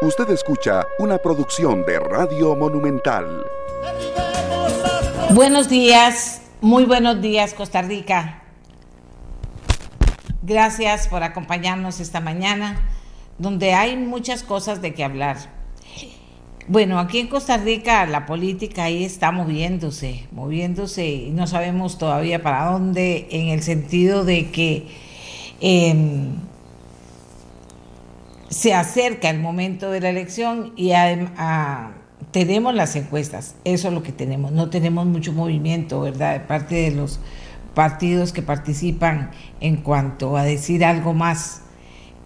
Usted escucha una producción de Radio Monumental. Buenos días, muy buenos días Costa Rica. Gracias por acompañarnos esta mañana, donde hay muchas cosas de qué hablar. Bueno, aquí en Costa Rica la política ahí está moviéndose, moviéndose y no sabemos todavía para dónde, en el sentido de que em, se acerca el momento de la elección y tenemos las encuestas, eso es lo que tenemos, no tenemos mucho movimiento, ¿verdad?, de parte de los partidos que participan en cuanto a decir algo más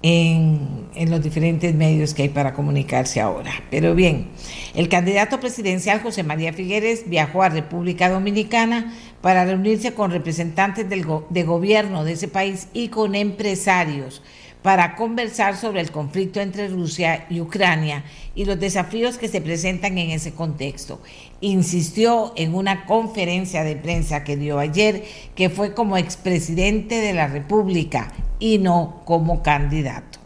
en, los diferentes medios que hay para comunicarse ahora. Pero bien, el candidato presidencial José María Figueres viajó a República Dominicana para reunirse con representantes del de gobierno de ese país y con empresarios para conversar sobre el conflicto entre Rusia y Ucrania y los desafíos que se presentan en ese contexto. Insistió en una conferencia de prensa que dio ayer que fue como expresidente de la República y no como candidato.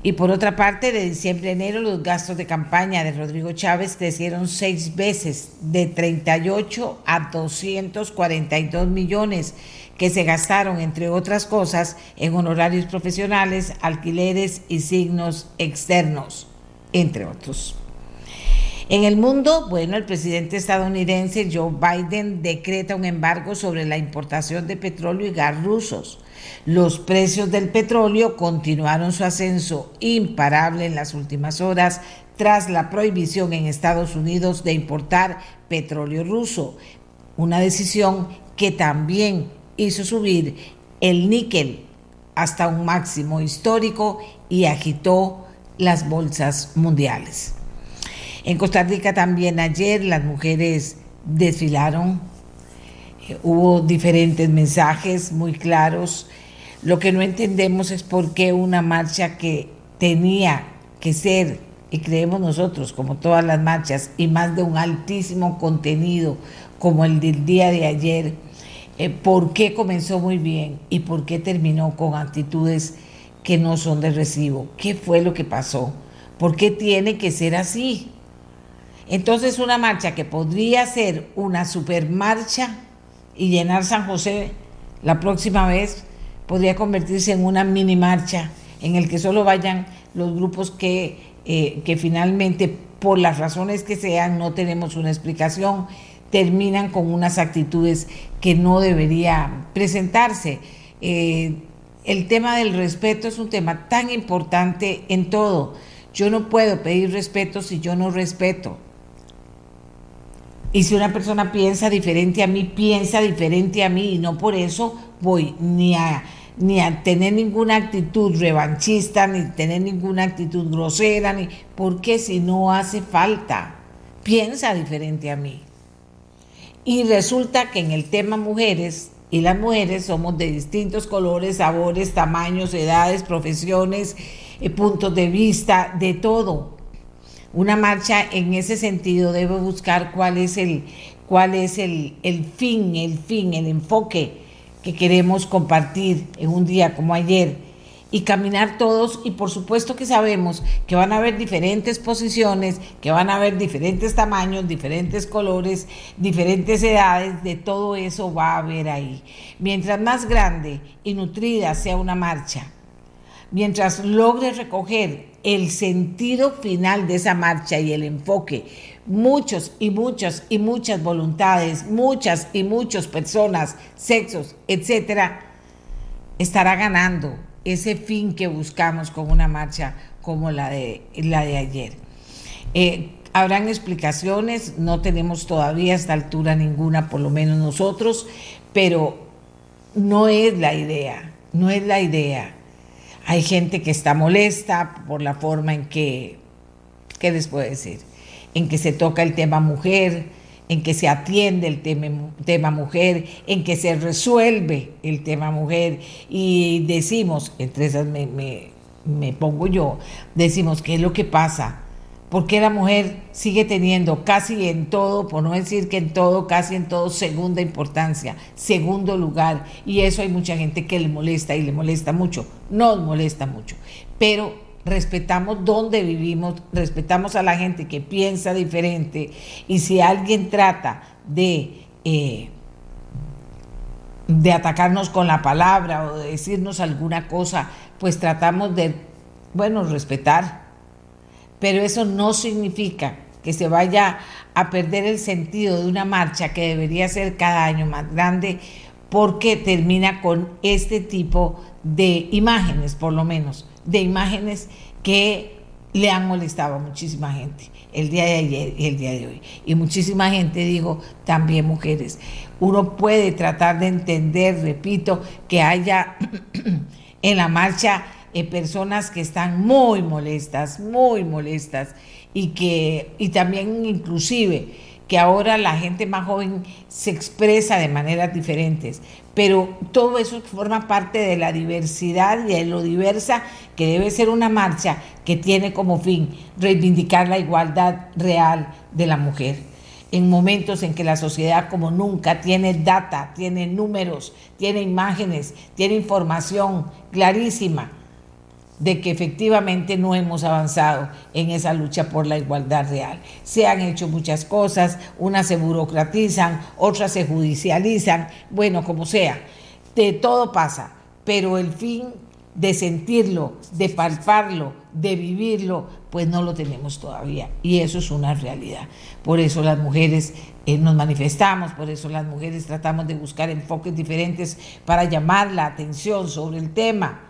Y por otra parte, de diciembre a enero los gastos de campaña de Rodrigo Chávez crecieron seis veces, de 38 a 242 millones que se gastaron, entre otras cosas, en honorarios profesionales, alquileres y signos externos, entre otros. En el mundo, bueno, el presidente estadounidense Joe Biden decreta un embargo sobre la importación de petróleo y gas rusos. Los precios del petróleo continuaron su ascenso imparable en las últimas horas tras la prohibición en Estados Unidos de importar petróleo ruso, una decisión que también hizo subir el níquel hasta un máximo histórico y agitó las bolsas mundiales. En Costa Rica también ayer las mujeres desfilaron, eh, hubo diferentes mensajes muy claros. Lo que no entendemos es por qué una marcha que tenía que ser, y creemos nosotros, como todas las marchas, y más de un altísimo contenido como el del día de ayer, eh, por qué comenzó muy bien y por qué terminó con actitudes que no son de recibo. ¿Qué fue lo que pasó? ¿Por qué tiene que ser así? Entonces una marcha que podría ser una supermarcha y llenar San José la próxima vez podría convertirse en una mini marcha en el que solo vayan los grupos que, eh, que finalmente, por las razones que sean, no tenemos una explicación, terminan con unas actitudes que no debería presentarse. Eh, el tema del respeto es un tema tan importante en todo. Yo no puedo pedir respeto si yo no respeto. Y si una persona piensa diferente a mí, piensa diferente a mí y no por eso voy ni a, ni a tener ninguna actitud revanchista, ni tener ninguna actitud grosera, ni porque si no hace falta, piensa diferente a mí. Y resulta que en el tema mujeres, y las mujeres somos de distintos colores, sabores, tamaños, edades, profesiones, eh, puntos de vista, de todo. Una marcha en ese sentido debe buscar cuál es el, cuál es el, el fin, el fin, el enfoque que queremos compartir en un día como ayer y caminar todos y por supuesto que sabemos que van a haber diferentes posiciones, que van a haber diferentes tamaños, diferentes colores, diferentes edades, de todo eso va a haber ahí. Mientras más grande y nutrida sea una marcha, mientras logre recoger el sentido final de esa marcha y el enfoque, muchos y muchas y muchas voluntades, muchas y muchas personas, sexos, etcétera, estará ganando ese fin que buscamos con una marcha como la de, la de ayer. Eh, habrán explicaciones, no tenemos todavía a esta altura ninguna, por lo menos nosotros, pero no es la idea, no es la idea. Hay gente que está molesta por la forma en que, ¿qué les puedo decir? En que se toca el tema mujer, en que se atiende el tema, mujer, en que se resuelve el tema mujer y decimos, entre esas me, me, pongo yo, decimos, ¿qué es lo que pasa? ¿Por qué la mujer sigue teniendo casi en todo, por no decir que en todo, casi en todo, segunda importancia, segundo lugar? Y eso hay mucha gente que le molesta y le molesta mucho, nos molesta mucho. Pero respetamos dónde vivimos, respetamos a la gente que piensa diferente y si alguien trata de, eh, de atacarnos con la palabra o de decirnos alguna cosa, pues tratamos de, bueno, respetar. Pero eso no significa que se vaya a perder el sentido de una marcha que debería ser cada año más grande porque termina con este tipo de imágenes, por lo menos, de imágenes que le han molestado a muchísima gente el día de ayer y el día de hoy. Y muchísima gente, digo, también mujeres. Uno puede tratar de entender, repito, que haya en la marcha eh, personas que están muy molestas, muy molestas, y que, y también inclusive, que ahora la gente más joven se expresa de maneras diferentes, pero todo eso forma parte de la diversidad y de lo diversa que debe ser una marcha que tiene como fin reivindicar la igualdad real de la mujer. En momentos en que la sociedad como nunca tiene data, tiene números, tiene imágenes, tiene información clarísima de que efectivamente no hemos avanzado en esa lucha por la igualdad real. Se han hecho muchas cosas, unas se burocratizan, otras se judicializan, bueno, como sea, de todo pasa, pero el fin de sentirlo, de palparlo, de vivirlo, pues no lo tenemos todavía. Y eso es una realidad. Por eso las mujeres eh, nos manifestamos, por eso las mujeres tratamos de buscar enfoques diferentes para llamar la atención sobre el tema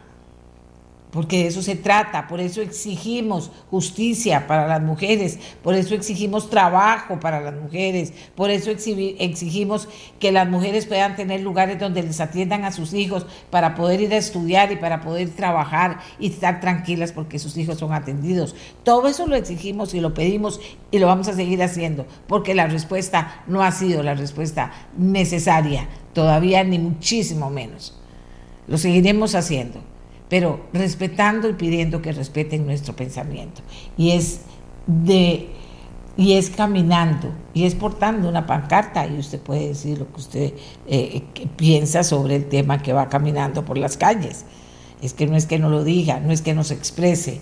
porque de eso se trata, por eso exigimos justicia para las mujeres, por eso exigimos trabajo para las mujeres, por eso exigimos que las mujeres puedan tener lugares donde les atiendan a sus hijos para poder ir a estudiar y para poder trabajar y estar tranquilas porque sus hijos son atendidos. Todo eso lo exigimos y lo pedimos y lo vamos a seguir haciendo, porque la respuesta no ha sido la respuesta necesaria, todavía ni muchísimo menos. Lo seguiremos haciendo pero respetando y pidiendo que respeten nuestro pensamiento. Y es de y es caminando y es portando una pancarta y usted puede decir lo que usted eh, piensa sobre el tema que va caminando por las calles. Es que no es que no lo diga, no es que no se exprese,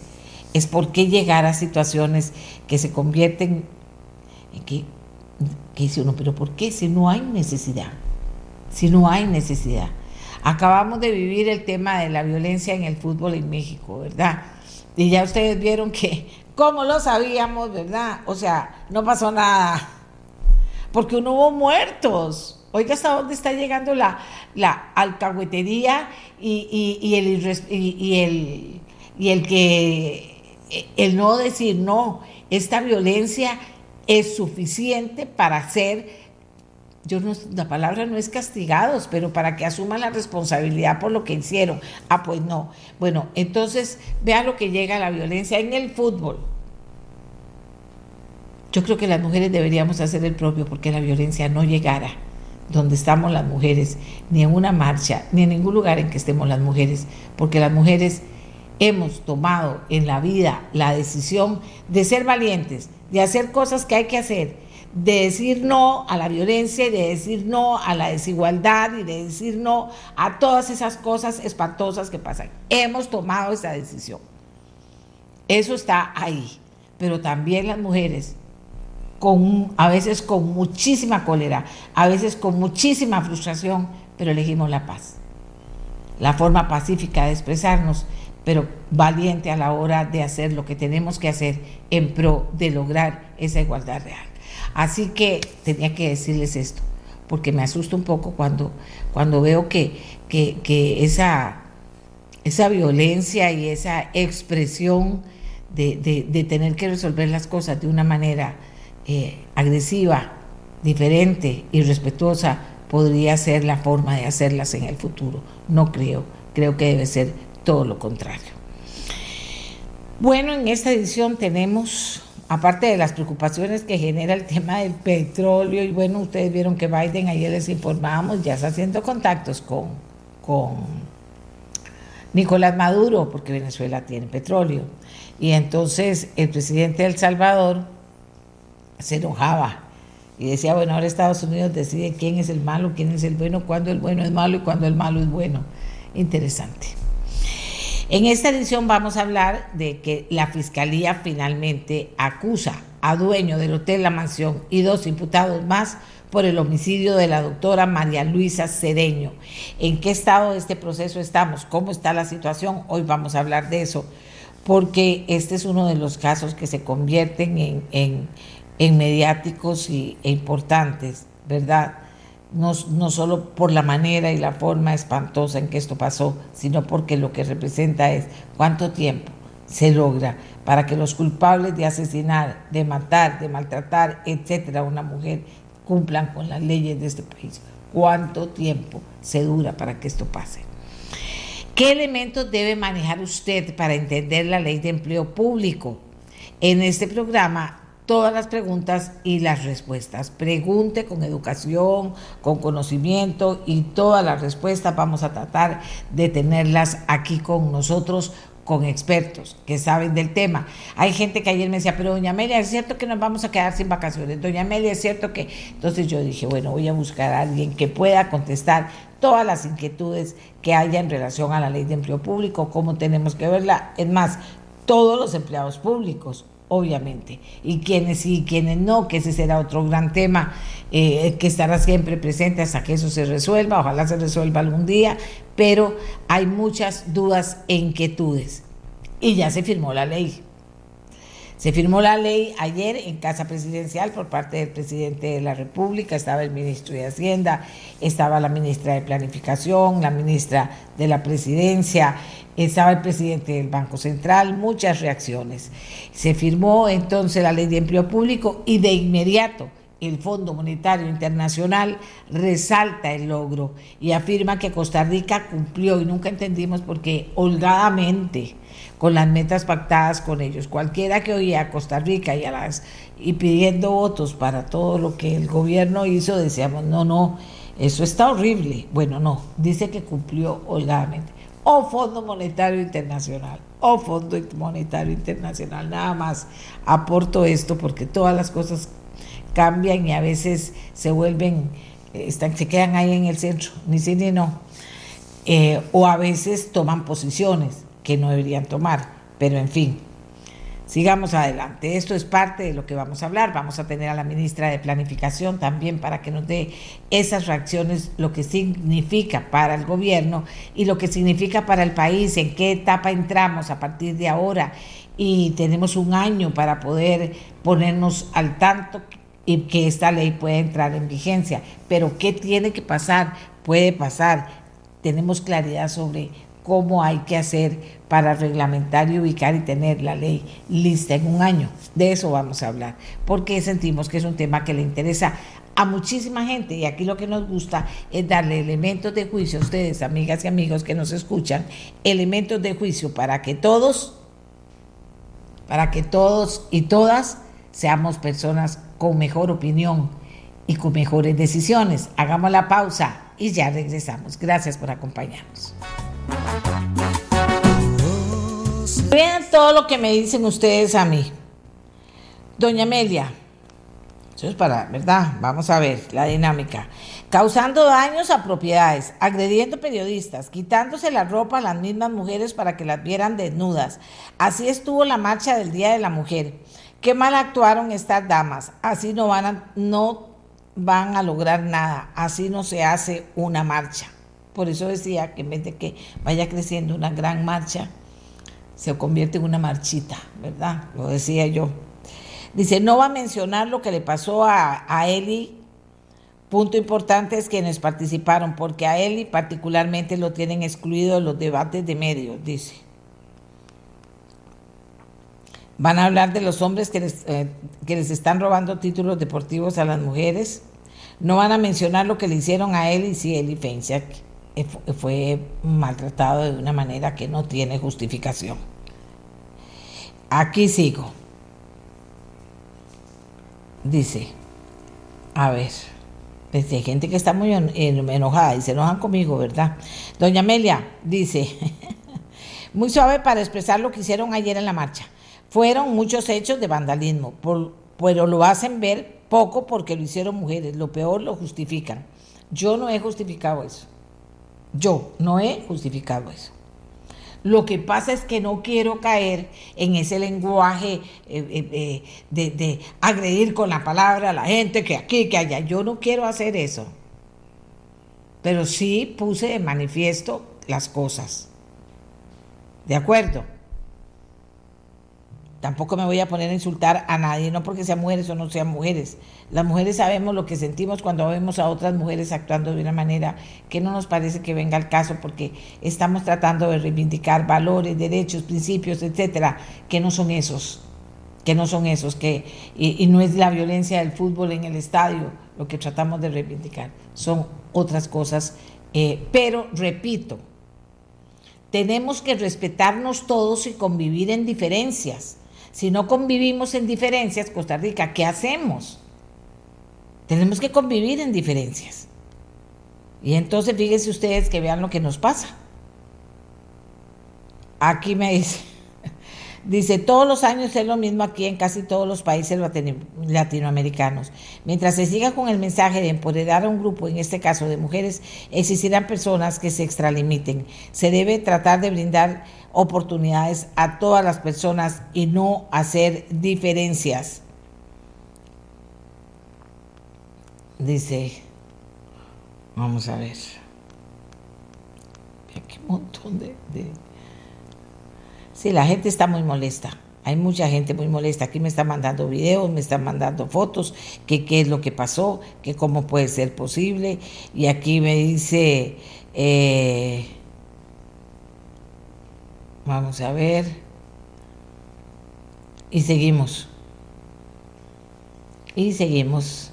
es por qué llegar a situaciones que se convierten en que, que dice uno, pero ¿por qué si no hay necesidad? Si no hay necesidad. Acabamos de vivir el tema de la violencia en el fútbol en México, ¿verdad? Y ya ustedes vieron que, como lo sabíamos, ¿verdad? O sea, no pasó nada, porque no hubo muertos. Oiga, ¿hasta dónde está llegando la, la alcahuetería y, y, el, y, el, y el que el no decir no, esta violencia es suficiente para ser yo no, la palabra no es castigados, pero para que asuman la responsabilidad por lo que hicieron. Ah, pues no. Bueno, entonces vea lo que llega a la violencia en el fútbol. Yo creo que las mujeres deberíamos hacer el propio porque la violencia no llegara donde estamos las mujeres, ni en una marcha, ni en ningún lugar en que estemos las mujeres, porque las mujeres hemos tomado en la vida la decisión de ser valientes, de hacer cosas que hay que hacer de decir no a la violencia y de decir no a la desigualdad y de decir no a todas esas cosas espantosas que pasan. Hemos tomado esa decisión. Eso está ahí. Pero también las mujeres, a veces con muchísima cólera, a veces con muchísima frustración, pero elegimos la paz. La forma pacífica de expresarnos, pero valiente a la hora de hacer lo que tenemos que hacer en pro de lograr esa igualdad real. Así que tenía que decirles esto, porque me asusta un poco cuando, cuando veo que, que, esa, esa violencia y esa expresión de, tener que resolver las cosas de una manera eh, agresiva, diferente, y respetuosa, podría ser la forma de hacerlas en el futuro. No creo, creo que debe ser todo lo contrario. Bueno, en esta edición tenemos aparte de las preocupaciones que genera el tema del petróleo, y bueno, ustedes vieron que Biden, ayer les informábamos, ya está haciendo contactos con, con Nicolás Maduro, porque Venezuela tiene petróleo. Y entonces el presidente de El Salvador se enojaba y decía, bueno, ahora Estados Unidos decide quién es el malo, quién es el bueno, cuándo el bueno es malo y cuándo el malo es bueno. Interesante. En esta edición vamos a hablar de que la Fiscalía finalmente acusa a dueño del Hotel La Mansión y dos imputados más por el homicidio de la doctora María Luisa Cedeño. ¿En qué estado de este proceso estamos? ¿Cómo está la situación? Hoy vamos a hablar de eso, porque este es uno de los casos que se convierten en, mediáticos y, e importantes, ¿verdad? No, no, solo por la manera y la forma espantosa en que esto pasó, sino porque lo que representa es cuánto tiempo se logra para que los culpables de asesinar, de matar, de maltratar, etcétera, a una mujer cumplan con las leyes de este país. ¿Cuánto tiempo se dura para que esto pase? ¿Qué elementos debe manejar usted para entender la ley de empleo público? En este programa todas las preguntas y las respuestas. Pregunte con educación, con conocimiento y todas las respuestas vamos a tratar de tenerlas aquí con nosotros con expertos que saben del tema. Hay gente que ayer me decía, pero doña Amelia, es cierto que nos vamos a quedar sin vacaciones. Doña Amelia, es cierto que... Entonces yo dije, bueno, voy a buscar a alguien que pueda contestar todas las inquietudes que haya en relación a la ley de empleo público, cómo tenemos que verla. Es más, todos los empleados públicos, obviamente, y quienes sí y quienes no, que ese será otro gran tema eh, que estará siempre presente hasta que eso se resuelva, ojalá se resuelva algún día, pero hay muchas dudas e inquietudes. Y ya se firmó la ley. Se firmó la ley ayer en Casa Presidencial por parte del presidente de la República, estaba el ministro de Hacienda, estaba la ministra de Planificación, la ministra de la Presidencia, estaba el presidente del Banco Central, muchas reacciones. Se firmó entonces la ley de empleo público y de inmediato el Fondo Monetario Internacional resalta el logro y afirma que Costa Rica cumplió y nunca entendimos por qué holgadamente con las metas pactadas con ellos. Cualquiera que oía a Costa Rica y, y pidiendo votos para todo lo que el gobierno hizo, decíamos, no, no, eso está horrible. Bueno, no, dice que cumplió holgadamente. O Fondo Monetario Internacional, o Fondo Monetario Internacional, nada más aporto esto porque todas las cosas cambian y a veces se vuelven, están, se quedan ahí en el centro, ni sí ni no. Eh, o a veces toman posiciones que no deberían tomar. Pero en fin, sigamos adelante. Esto es parte de lo que vamos a hablar. Vamos a tener a la ministra de Planificación también para que nos dé esas reacciones, lo que significa para el gobierno y lo que significa para el país, en qué etapa entramos a partir de ahora. Y tenemos un año para poder ponernos al tanto y que esta ley pueda entrar en vigencia. Pero ¿qué tiene que pasar? Puede pasar. Tenemos claridad sobre cómo hay que hacer para reglamentar y ubicar y tener la ley lista en un año. De eso vamos a hablar, porque sentimos que es un tema que le interesa a muchísima gente y aquí lo que nos gusta es darle elementos de juicio a ustedes, amigas y amigos que nos escuchan, elementos de juicio para que todos, para que todos y todas seamos personas con mejor opinión y con mejores decisiones. Hagamos la pausa y ya regresamos. Gracias por acompañarnos. Vean todo lo que me dicen ustedes a mí. Doña Amelia, eso es para, ¿verdad? Vamos a ver la dinámica. Causando daños a propiedades, agrediendo periodistas, quitándose la ropa a las mismas mujeres para que las vieran desnudas. Así estuvo la marcha del Día de la Mujer. Qué mal actuaron estas damas. Así no van a, no van a lograr nada. Así no se hace una marcha. Por eso decía que en vez de que vaya creciendo una gran marcha, se convierte en una marchita, ¿verdad? Lo decía yo. Dice, no va a mencionar lo que le pasó a, a Eli. Punto importante es quienes participaron, porque a Eli particularmente lo tienen excluido de los debates de medios, dice. Van a hablar de los hombres que les, eh, que les están robando títulos deportivos a las mujeres. No van a mencionar lo que le hicieron a Eli, sí, Eli Feinsack fue maltratado de una manera que no tiene justificación. Aquí sigo. Dice, a ver, pues hay gente que está muy enojada y se enojan conmigo, ¿verdad? Doña Amelia dice, muy suave para expresar lo que hicieron ayer en la marcha. Fueron muchos hechos de vandalismo, pero lo hacen ver poco porque lo hicieron mujeres, lo peor lo justifican. Yo no he justificado eso. Yo no he justificado eso. Lo que pasa es que no quiero caer en ese lenguaje eh, eh, eh, de, de agredir con la palabra a la gente, que aquí, que allá. Yo no quiero hacer eso. Pero sí puse de manifiesto las cosas. ¿De acuerdo? Tampoco me voy a poner a insultar a nadie, no porque sean mujeres o no sean mujeres. Las mujeres sabemos lo que sentimos cuando vemos a otras mujeres actuando de una manera que no nos parece que venga al caso, porque estamos tratando de reivindicar valores, derechos, principios, etcétera, que no son esos, que no son esos, que y, no es la violencia del fútbol en el estadio lo que tratamos de reivindicar, son otras cosas. Eh, pero repito, tenemos que respetarnos todos y convivir en diferencias. Si no convivimos en diferencias, Costa Rica, ¿qué hacemos? Tenemos que convivir en diferencias. Y entonces fíjense ustedes que vean lo que nos pasa. Aquí me dice, dice, todos los años es lo mismo aquí en casi todos los países latinoamericanos. Mientras se siga con el mensaje de empoderar a un grupo, en este caso de mujeres, existirán personas que se extralimiten. Se debe tratar de brindar oportunidades a todas las personas y no hacer diferencias. Dice, vamos a ver, qué montón de, de... La gente está muy molesta. Hay mucha gente muy molesta. Aquí me están mandando videos, me están mandando fotos, que qué es lo que pasó, que cómo puede ser posible. Y aquí me dice, eh, Vamos a ver. Y seguimos. Y seguimos.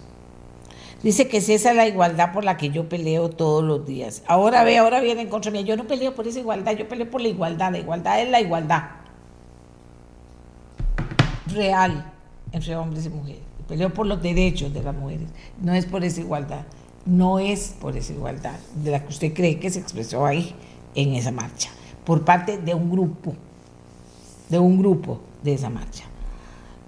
Dice que si esa es la igualdad por la que yo peleo todos los días. Ahora ve, ahora viene en contra mía. Yo no peleo por esa igualdad, yo peleo por la igualdad. La igualdad es la igualdad real entre hombres y mujeres. Peleo por los derechos de las mujeres. No es por esa igualdad. No es por esa igualdad de la que usted cree que se expresó ahí en esa marcha por parte de un grupo, de un grupo de esa marcha.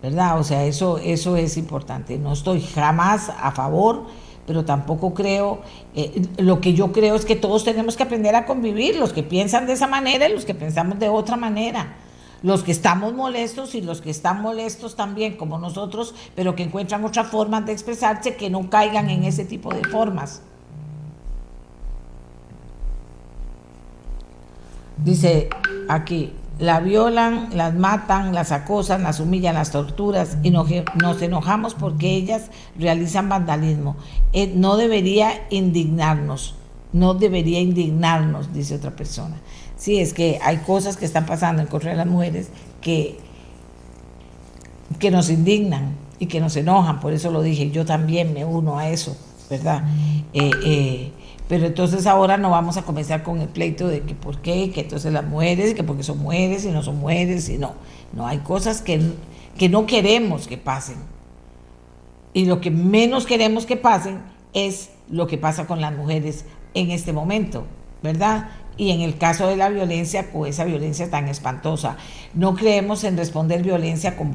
¿Verdad? O sea, eso, eso es importante. No estoy jamás a favor, pero tampoco creo, eh, lo que yo creo es que todos tenemos que aprender a convivir, los que piensan de esa manera y los que pensamos de otra manera. Los que estamos molestos y los que están molestos también, como nosotros, pero que encuentran otras formas de expresarse que no caigan en ese tipo de formas. Dice aquí, la violan, las matan, las acosan, las humillan, las torturas y nos, enojamos porque ellas realizan vandalismo. Eh, no debería indignarnos, no debería indignarnos, dice otra persona. Sí, es que hay cosas que están pasando en contra de las mujeres que, que nos indignan y que nos enojan, por eso lo dije, yo también me uno a eso, ¿verdad? Eh, eh, pero entonces ahora no vamos a comenzar con el pleito de que por qué, que entonces las mujeres, que porque son mujeres y no son mujeres, y no. No, hay cosas que, que no queremos que pasen. Y lo que menos queremos que pasen es lo que pasa con las mujeres en este momento, ¿verdad? Y en el caso de la violencia, con esa violencia tan espantosa. No creemos en responder violencia con,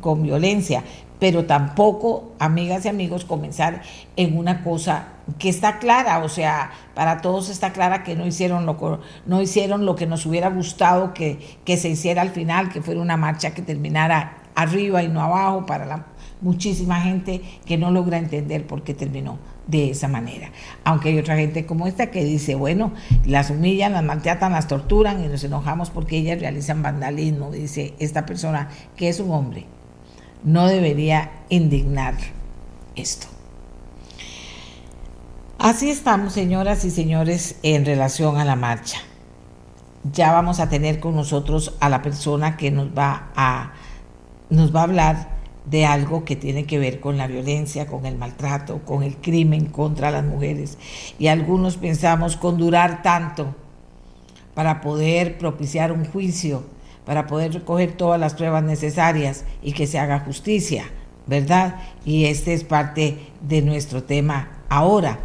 con violencia, pero tampoco, amigas y amigos, comenzar en una cosa que está clara, o sea, para todos está clara que no hicieron lo, no hicieron lo que nos hubiera gustado que, que se hiciera al final, que fuera una marcha que terminara arriba y no abajo para la muchísima gente que no logra entender por qué terminó de esa manera. Aunque hay otra gente como esta que dice, bueno, las humillan, las maltratan, las torturan y nos enojamos porque ellas realizan vandalismo, dice esta persona que es un hombre no debería indignar esto. Así estamos, señoras y señores, en relación a la marcha. Ya vamos a tener con nosotros a la persona que nos va a, nos va a hablar de algo que tiene que ver con la violencia, con el maltrato, con el crimen contra las mujeres. Y algunos pensamos con durar tanto para poder propiciar un juicio para poder recoger todas las pruebas necesarias y que se haga justicia, ¿verdad? Y este es parte de nuestro tema ahora,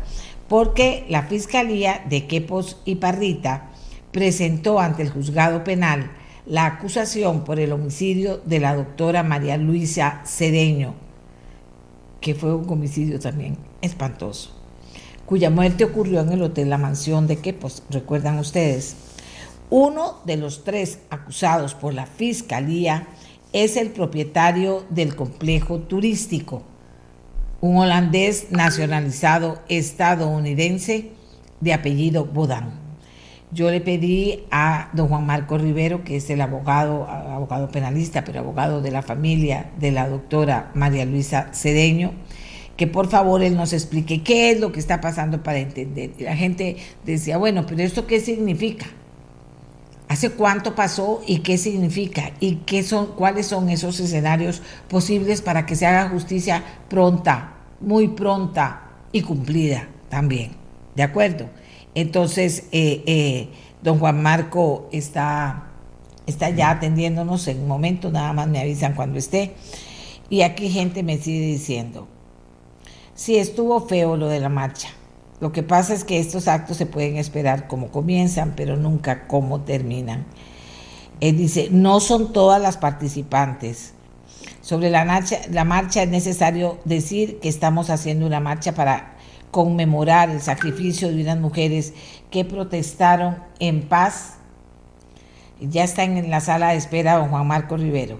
porque la Fiscalía de Quepos y Parrita presentó ante el juzgado penal la acusación por el homicidio de la doctora María Luisa Cedeño, que fue un homicidio también espantoso, cuya muerte ocurrió en el Hotel La Mansión de Quepos, recuerdan ustedes. Uno de los tres acusados por la fiscalía es el propietario del complejo turístico, un holandés nacionalizado estadounidense de apellido Bodan. Yo le pedí a don Juan Marco Rivero, que es el abogado, abogado penalista, pero abogado de la familia de la doctora María Luisa Cedeño, que por favor él nos explique qué es lo que está pasando para entender. Y la gente decía, bueno, pero ¿esto qué significa? ¿Hace cuánto pasó y qué significa? ¿Y qué son, cuáles son esos escenarios posibles para que se haga justicia pronta, muy pronta y cumplida también? ¿De acuerdo? Entonces, eh, eh, don Juan Marco está, está ya atendiéndonos en un momento, nada más me avisan cuando esté. Y aquí gente me sigue diciendo, sí, estuvo feo lo de la marcha. Lo que pasa es que estos actos se pueden esperar como comienzan, pero nunca cómo terminan. Él dice, no son todas las participantes. Sobre la marcha, la marcha es necesario decir que estamos haciendo una marcha para conmemorar el sacrificio de unas mujeres que protestaron en paz. Ya están en la sala de espera don Juan Marco Rivero,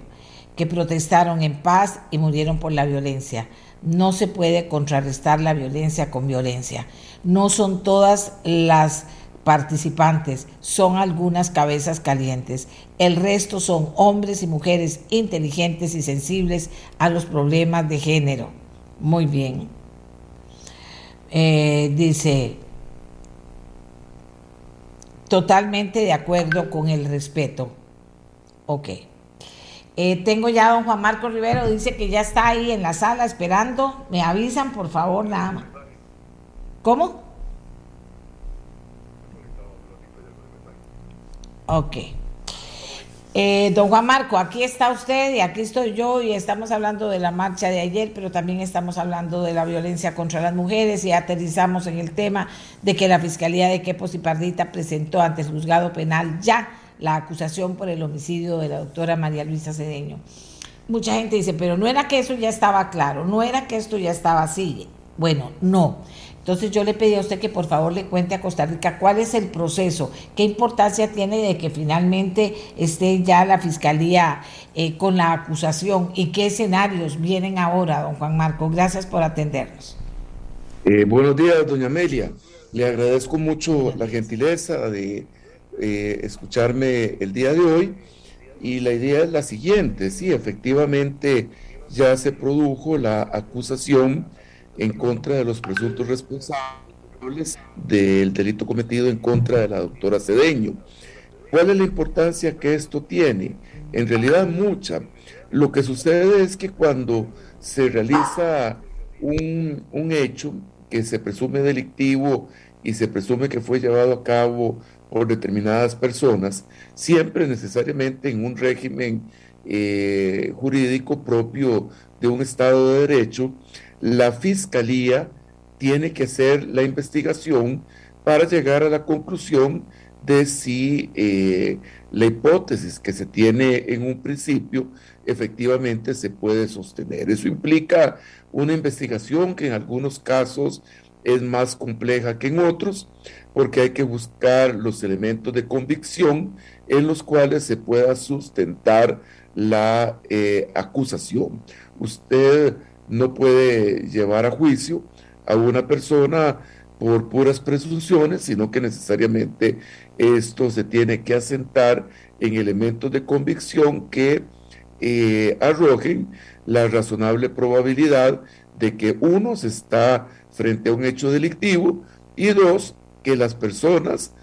que protestaron en paz y murieron por la violencia. No se puede contrarrestar la violencia con violencia. No son todas las participantes, son algunas cabezas calientes. El resto son hombres y mujeres inteligentes y sensibles a los problemas de género. Muy bien. Eh, dice, totalmente de acuerdo con el respeto. Ok. Eh, tengo ya a don Juan Marco Rivero, dice que ya está ahí en la sala esperando. Me avisan, por favor, nada más. ¿Cómo? Ok. Eh, don Juan Marco, aquí está usted y aquí estoy yo y estamos hablando de la marcha de ayer, pero también estamos hablando de la violencia contra las mujeres y aterrizamos en el tema de que la Fiscalía de Quepos y Pardita presentó ante el juzgado penal ya la acusación por el homicidio de la doctora María Luisa Cedeño. Mucha gente dice, pero no era que eso ya estaba claro, no era que esto ya estaba así. Bueno, no. Entonces yo le pedí a usted que por favor le cuente a Costa Rica cuál es el proceso, qué importancia tiene de que finalmente esté ya la Fiscalía eh, con la acusación y qué escenarios vienen ahora, don Juan Marco. Gracias por atendernos. Eh, buenos días, doña Amelia. Le agradezco mucho la gentileza de eh, escucharme el día de hoy y la idea es la siguiente, sí, efectivamente ya se produjo la acusación en contra de los presuntos responsables del delito cometido en contra de la doctora Cedeño. ¿Cuál es la importancia que esto tiene? En realidad mucha. Lo que sucede es que cuando se realiza un, un hecho que se presume delictivo y se presume que fue llevado a cabo por determinadas personas, siempre necesariamente en un régimen eh, jurídico propio de un Estado de Derecho, la fiscalía tiene que hacer la investigación para llegar a la conclusión de si eh, la hipótesis que se tiene en un principio efectivamente se puede sostener. Eso implica una investigación que en algunos casos es más compleja que en otros, porque hay que buscar los elementos de convicción en los cuales se pueda sustentar la eh, acusación. Usted no puede llevar a juicio a una persona por puras presunciones, sino que necesariamente esto se tiene que asentar en elementos de convicción que eh, arrojen la razonable probabilidad de que uno se está frente a un hecho delictivo y dos, que las personas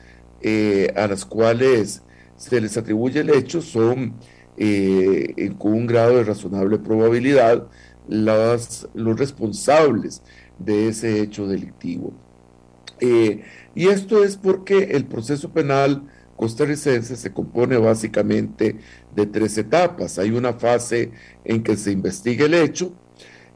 eh, a las cuales se les atribuye el hecho son eh, con un grado de razonable probabilidad las, los responsables de ese hecho delictivo. Eh, y esto es porque el proceso penal costarricense se compone básicamente de tres etapas. Hay una fase en que se investiga el hecho.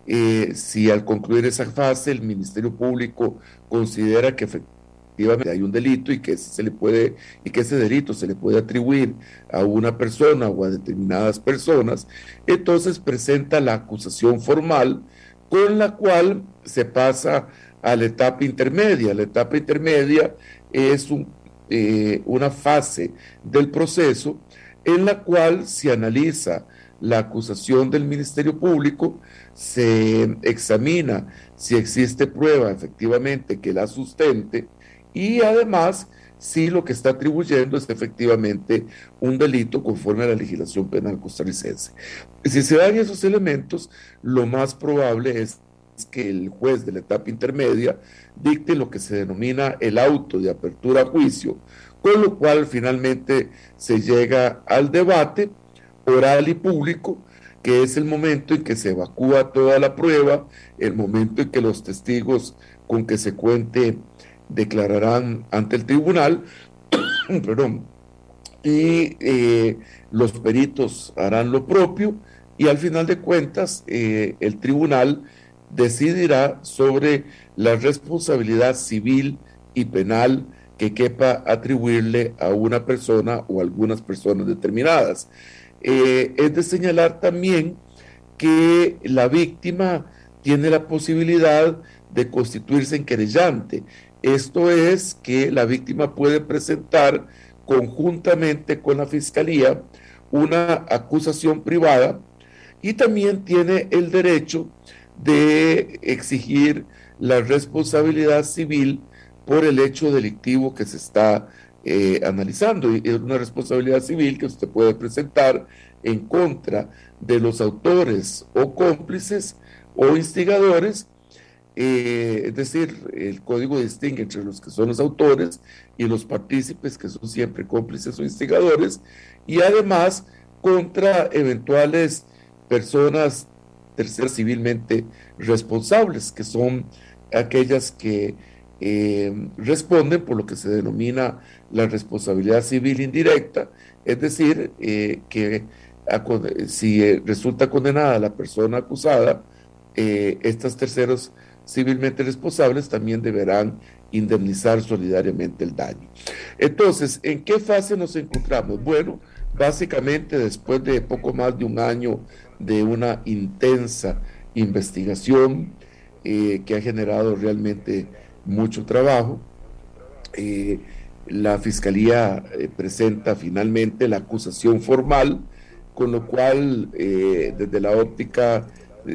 Eh, si al concluir esa fase el Ministerio Público considera que efectivamente hay un delito y que se le puede y que ese delito se le puede atribuir a una persona o a determinadas personas, entonces presenta la acusación formal con la cual se pasa a la etapa intermedia. La etapa intermedia es eh, una fase del proceso en la cual se analiza la acusación del Ministerio Público, se examina si existe prueba efectivamente que la sustente y además si lo que está atribuyendo es efectivamente un delito conforme a la legislación penal costarricense. Si se dan esos elementos, lo más probable es que el juez de la etapa intermedia dicte lo que se denomina el auto de apertura a juicio, con lo cual finalmente se llega al debate oral y público, que es el momento en que se evacúa toda la prueba, el momento en que los testigos con que se cuente declararán ante el tribunal, perdón, y eh, los peritos harán lo propio y al final de cuentas eh, el tribunal decidirá sobre la responsabilidad civil y penal que quepa atribuirle a una persona o algunas personas determinadas. Eh, es de señalar también que la víctima tiene la posibilidad de constituirse en querellante. Esto es que la víctima puede presentar conjuntamente con la fiscalía una acusación privada y también tiene el derecho de exigir la responsabilidad civil por el hecho delictivo que se está eh, analizando. Y es una responsabilidad civil que usted puede presentar en contra de los autores o cómplices o instigadores. Eh, es decir, el código distingue entre los que son los autores y los partícipes, que son siempre cómplices o instigadores, y además contra eventuales personas terceras civilmente responsables, que son aquellas que eh, responden por lo que se denomina la responsabilidad civil indirecta, es decir, eh, que si eh, resulta condenada la persona acusada, estas terceros civilmente responsables también deberán indemnizar solidariamente el daño. Entonces, ¿en qué fase nos encontramos? Bueno, básicamente después de poco más de un año de una intensa investigación eh, que ha generado realmente mucho trabajo. Eh, la Fiscalía eh, presenta finalmente la acusación formal, con lo cual desde la óptica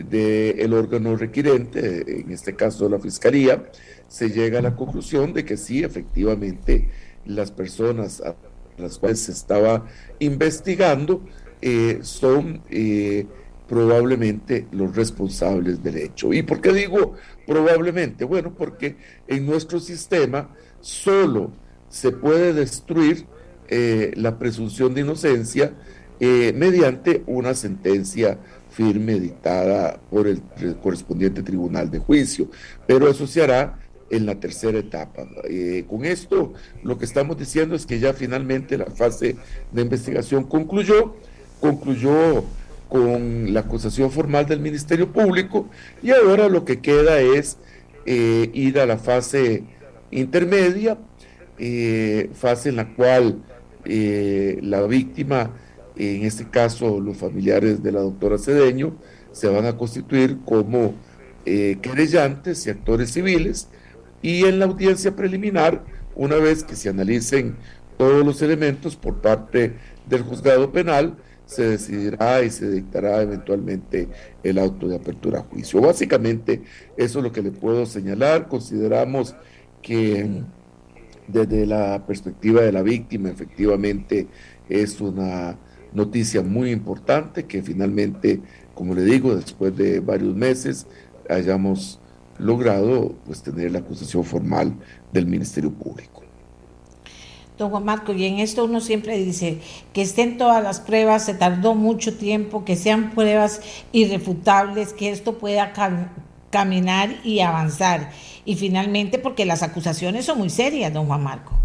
del órgano requirente, en este caso la Fiscalía, se llega a la conclusión de que sí, efectivamente, las personas a las cuales se estaba investigando eh, son eh, probablemente los responsables del hecho. ¿Y por qué digo probablemente? Bueno, porque en nuestro sistema solo se puede destruir eh, la presunción de inocencia mediante una sentencia firme dictada por el correspondiente tribunal de juicio, pero eso se hará en la tercera etapa. con esto lo que estamos diciendo es que ya finalmente la fase de investigación concluyó concluyó con la acusación formal del Ministerio Público y ahora lo que queda es eh, ir a la fase intermedia, eh, fase en la cual eh, la víctima, en este caso los familiares de la doctora Cedeño, se van a constituir como querellantes y actores civiles y en la audiencia preliminar, una vez que se analicen todos los elementos por parte del juzgado penal, se decidirá y se dictará eventualmente el auto de apertura a juicio. Básicamente, eso es lo que le puedo señalar. Consideramos que desde la perspectiva de la víctima, efectivamente, es una noticia muy importante que finalmente, como le digo, después de varios meses, hayamos logrado pues tener la acusación formal del Ministerio Público. Don Juan Marco, y en esto uno siempre dice que estén todas las pruebas, se tardó mucho tiempo, que sean pruebas irrefutables, que esto pueda caminar y avanzar. Y finalmente, porque las acusaciones son muy serias, don Juan Marco.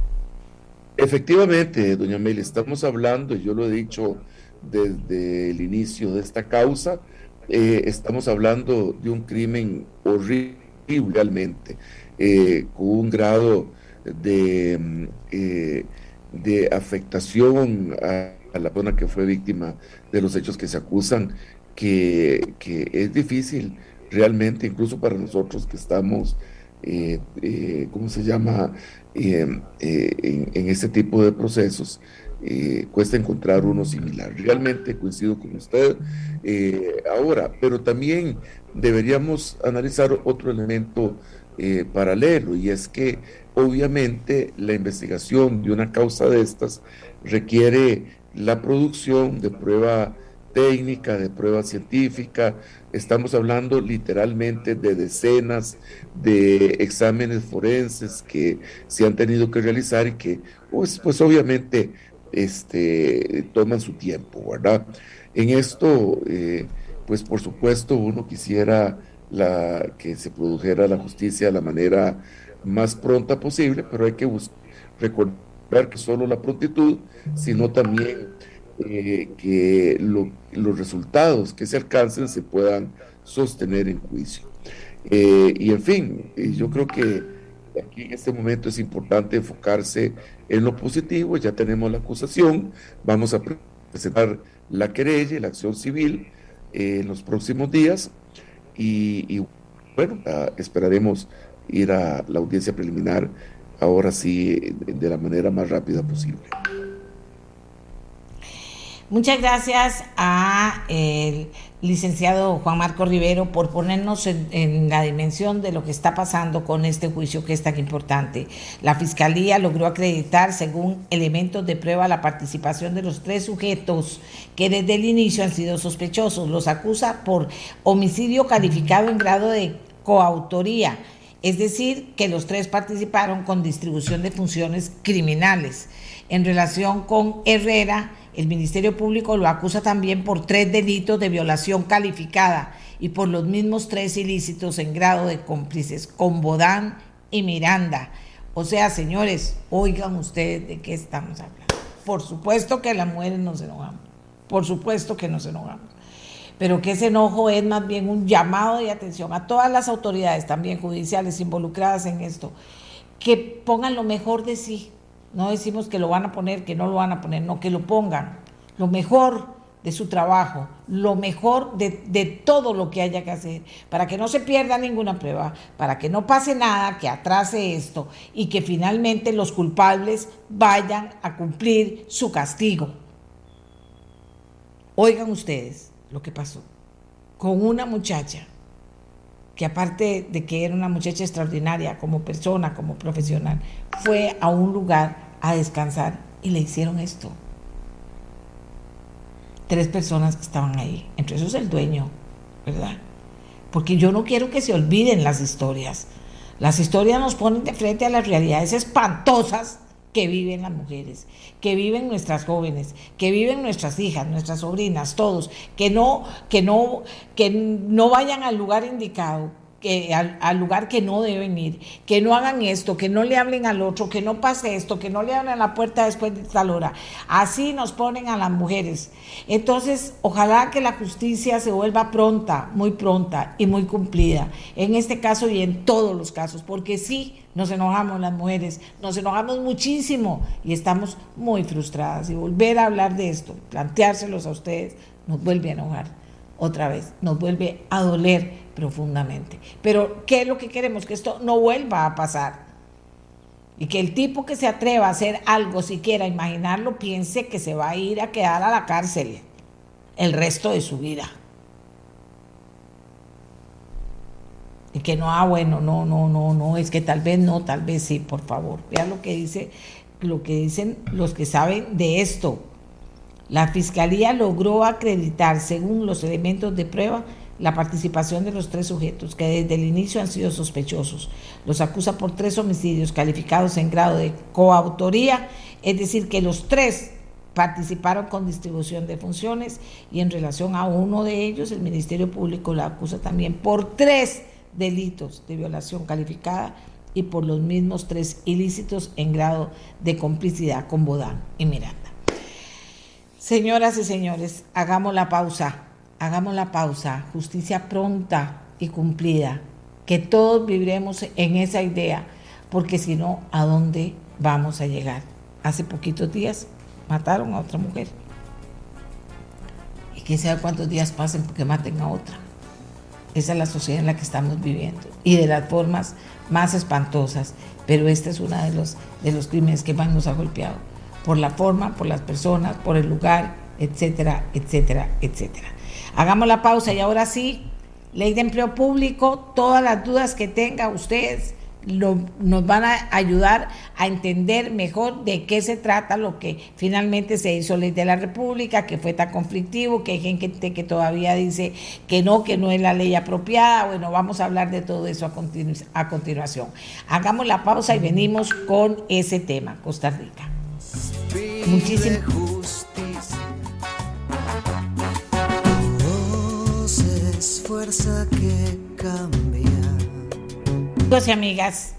Efectivamente, doña Meli, estamos hablando, yo lo he dicho desde el inicio de esta causa, eh, estamos hablando de un crimen horrible realmente, eh, con un grado de, mm, eh, de afectación a, la persona que fue víctima de los hechos que se acusan, que, es difícil realmente, incluso para nosotros que estamos ¿cómo se llama? en, este tipo de procesos. cuesta encontrar uno similar. Realmente coincido con usted ahora, pero también deberíamos analizar otro elemento paralelo y es que obviamente la investigación de una causa de estas requiere la producción de prueba técnica, de prueba científica. Estamos hablando literalmente de decenas de exámenes forenses que se han tenido que realizar y que, pues, pues obviamente, este, toman su tiempo, ¿verdad? En esto, eh, pues por supuesto, uno quisiera la, que se produjera la justicia de la manera más pronta posible, pero hay que recordar que solo la prontitud, sino también eh, que los resultados que se alcancen se puedan sostener en juicio. Eh, y en fin, yo creo que aquí en este momento es importante enfocarse en lo positivo, ya tenemos la acusación, vamos a presentar la querella, la acción civil eh, en los próximos días y, bueno, ah, esperaremos ir a la audiencia preliminar ahora sí de la manera más rápida posible. Muchas gracias a el licenciado Juan Marco Rivero por ponernos en, la dimensión de lo que está pasando con este juicio que es tan importante. La Fiscalía logró acreditar, según elementos de prueba, la participación de los tres sujetos que desde el inicio han sido sospechosos. Los acusa por homicidio calificado en grado de coautoría es decir, que los tres participaron con distribución de funciones criminales. En relación con Herrera, el Ministerio Público lo acusa también por tres delitos de violación calificada y por los mismos tres ilícitos en grado de cómplices, con Bodán y Miranda. O sea, señores, oigan ustedes de qué estamos hablando. Por supuesto que las mujeres nos enojamos. Por supuesto que nos enojamos pero que ese enojo es más bien un llamado de atención a todas las autoridades, también judiciales, involucradas en esto, que pongan lo mejor de sí. No decimos que lo van a poner, que no lo van a poner, no, que lo pongan. Lo mejor de su trabajo, lo mejor de, de, todo lo que haya que hacer, para que no se pierda ninguna prueba, para que no pase nada que atrase esto y que finalmente los culpables vayan a cumplir su castigo. Oigan ustedes, lo que pasó con una muchacha que aparte de que era una muchacha extraordinaria como persona, como profesional, fue a un lugar a descansar y le hicieron esto. Tres personas que estaban ahí, entre esos el dueño, ¿verdad? Porque yo no quiero que se olviden las historias. Las historias nos ponen de frente a las realidades espantosas que viven las mujeres, que viven nuestras jóvenes, que viven nuestras hijas, nuestras sobrinas, todos, que no, que no, que no vayan al lugar indicado, que al, lugar que no deben ir, que no hagan esto, que no le hablen al otro, que no pase esto, que no le abran la puerta después de tal hora. Así nos ponen a las mujeres. Entonces, ojalá que la justicia se vuelva pronta, muy pronta y muy cumplida, en este caso y en todos los casos, porque sí, nos enojamos las mujeres, nos enojamos muchísimo y estamos muy frustradas. Y volver a hablar de esto, planteárselos a ustedes, nos vuelve a enojar otra vez, nos vuelve a doler profundamente. Pero, ¿qué es lo que queremos? Que esto no vuelva a pasar. Y que el tipo que se atreva a hacer algo, siquiera imaginarlo, piense que se va a ir a quedar a la cárcel el resto de su vida. Y que no, ah, bueno, no, no, no, no, es que tal vez no, tal vez sí, por favor. Vean lo que dice, lo que dicen los que saben de esto. La fiscalía logró acreditar, según los elementos de prueba, la participación de los tres sujetos que desde el inicio han sido sospechosos. Los acusa por tres homicidios calificados en grado de coautoría, es decir, que los tres participaron con distribución de funciones y en relación a uno de ellos el Ministerio Público la acusa también por tres delitos de violación calificada y por los mismos tres ilícitos en grado de complicidad con Bodán y Miranda. Señoras y señores, hagamos la pausa hagamos la pausa, justicia pronta y cumplida, que todos viviremos en esa idea, porque si no, ¿a dónde vamos a llegar? Hace poquitos días mataron a otra mujer. Y quién sabe cuántos días pasen porque maten a otra. esa es la sociedad en la que estamos viviendo y de las formas más espantosas. Pero este es uno de los, de los crímenes que más nos ha golpeado, por la forma, por las personas, por el lugar, etcétera, etcétera, etcétera. Hagamos la pausa y ahora sí, ley de empleo público, todas las dudas que tenga ustedes nos van a ayudar a entender mejor de qué se trata lo que finalmente se hizo ley de la República, que fue tan conflictivo, que hay gente que todavía dice que no, que no es la ley apropiada. Bueno, vamos a hablar de todo eso a, a continuación. Hagamos la pausa y venimos con ese tema, Costa Rica. Muchísimas fuerza que cambia. Amigos y amigas,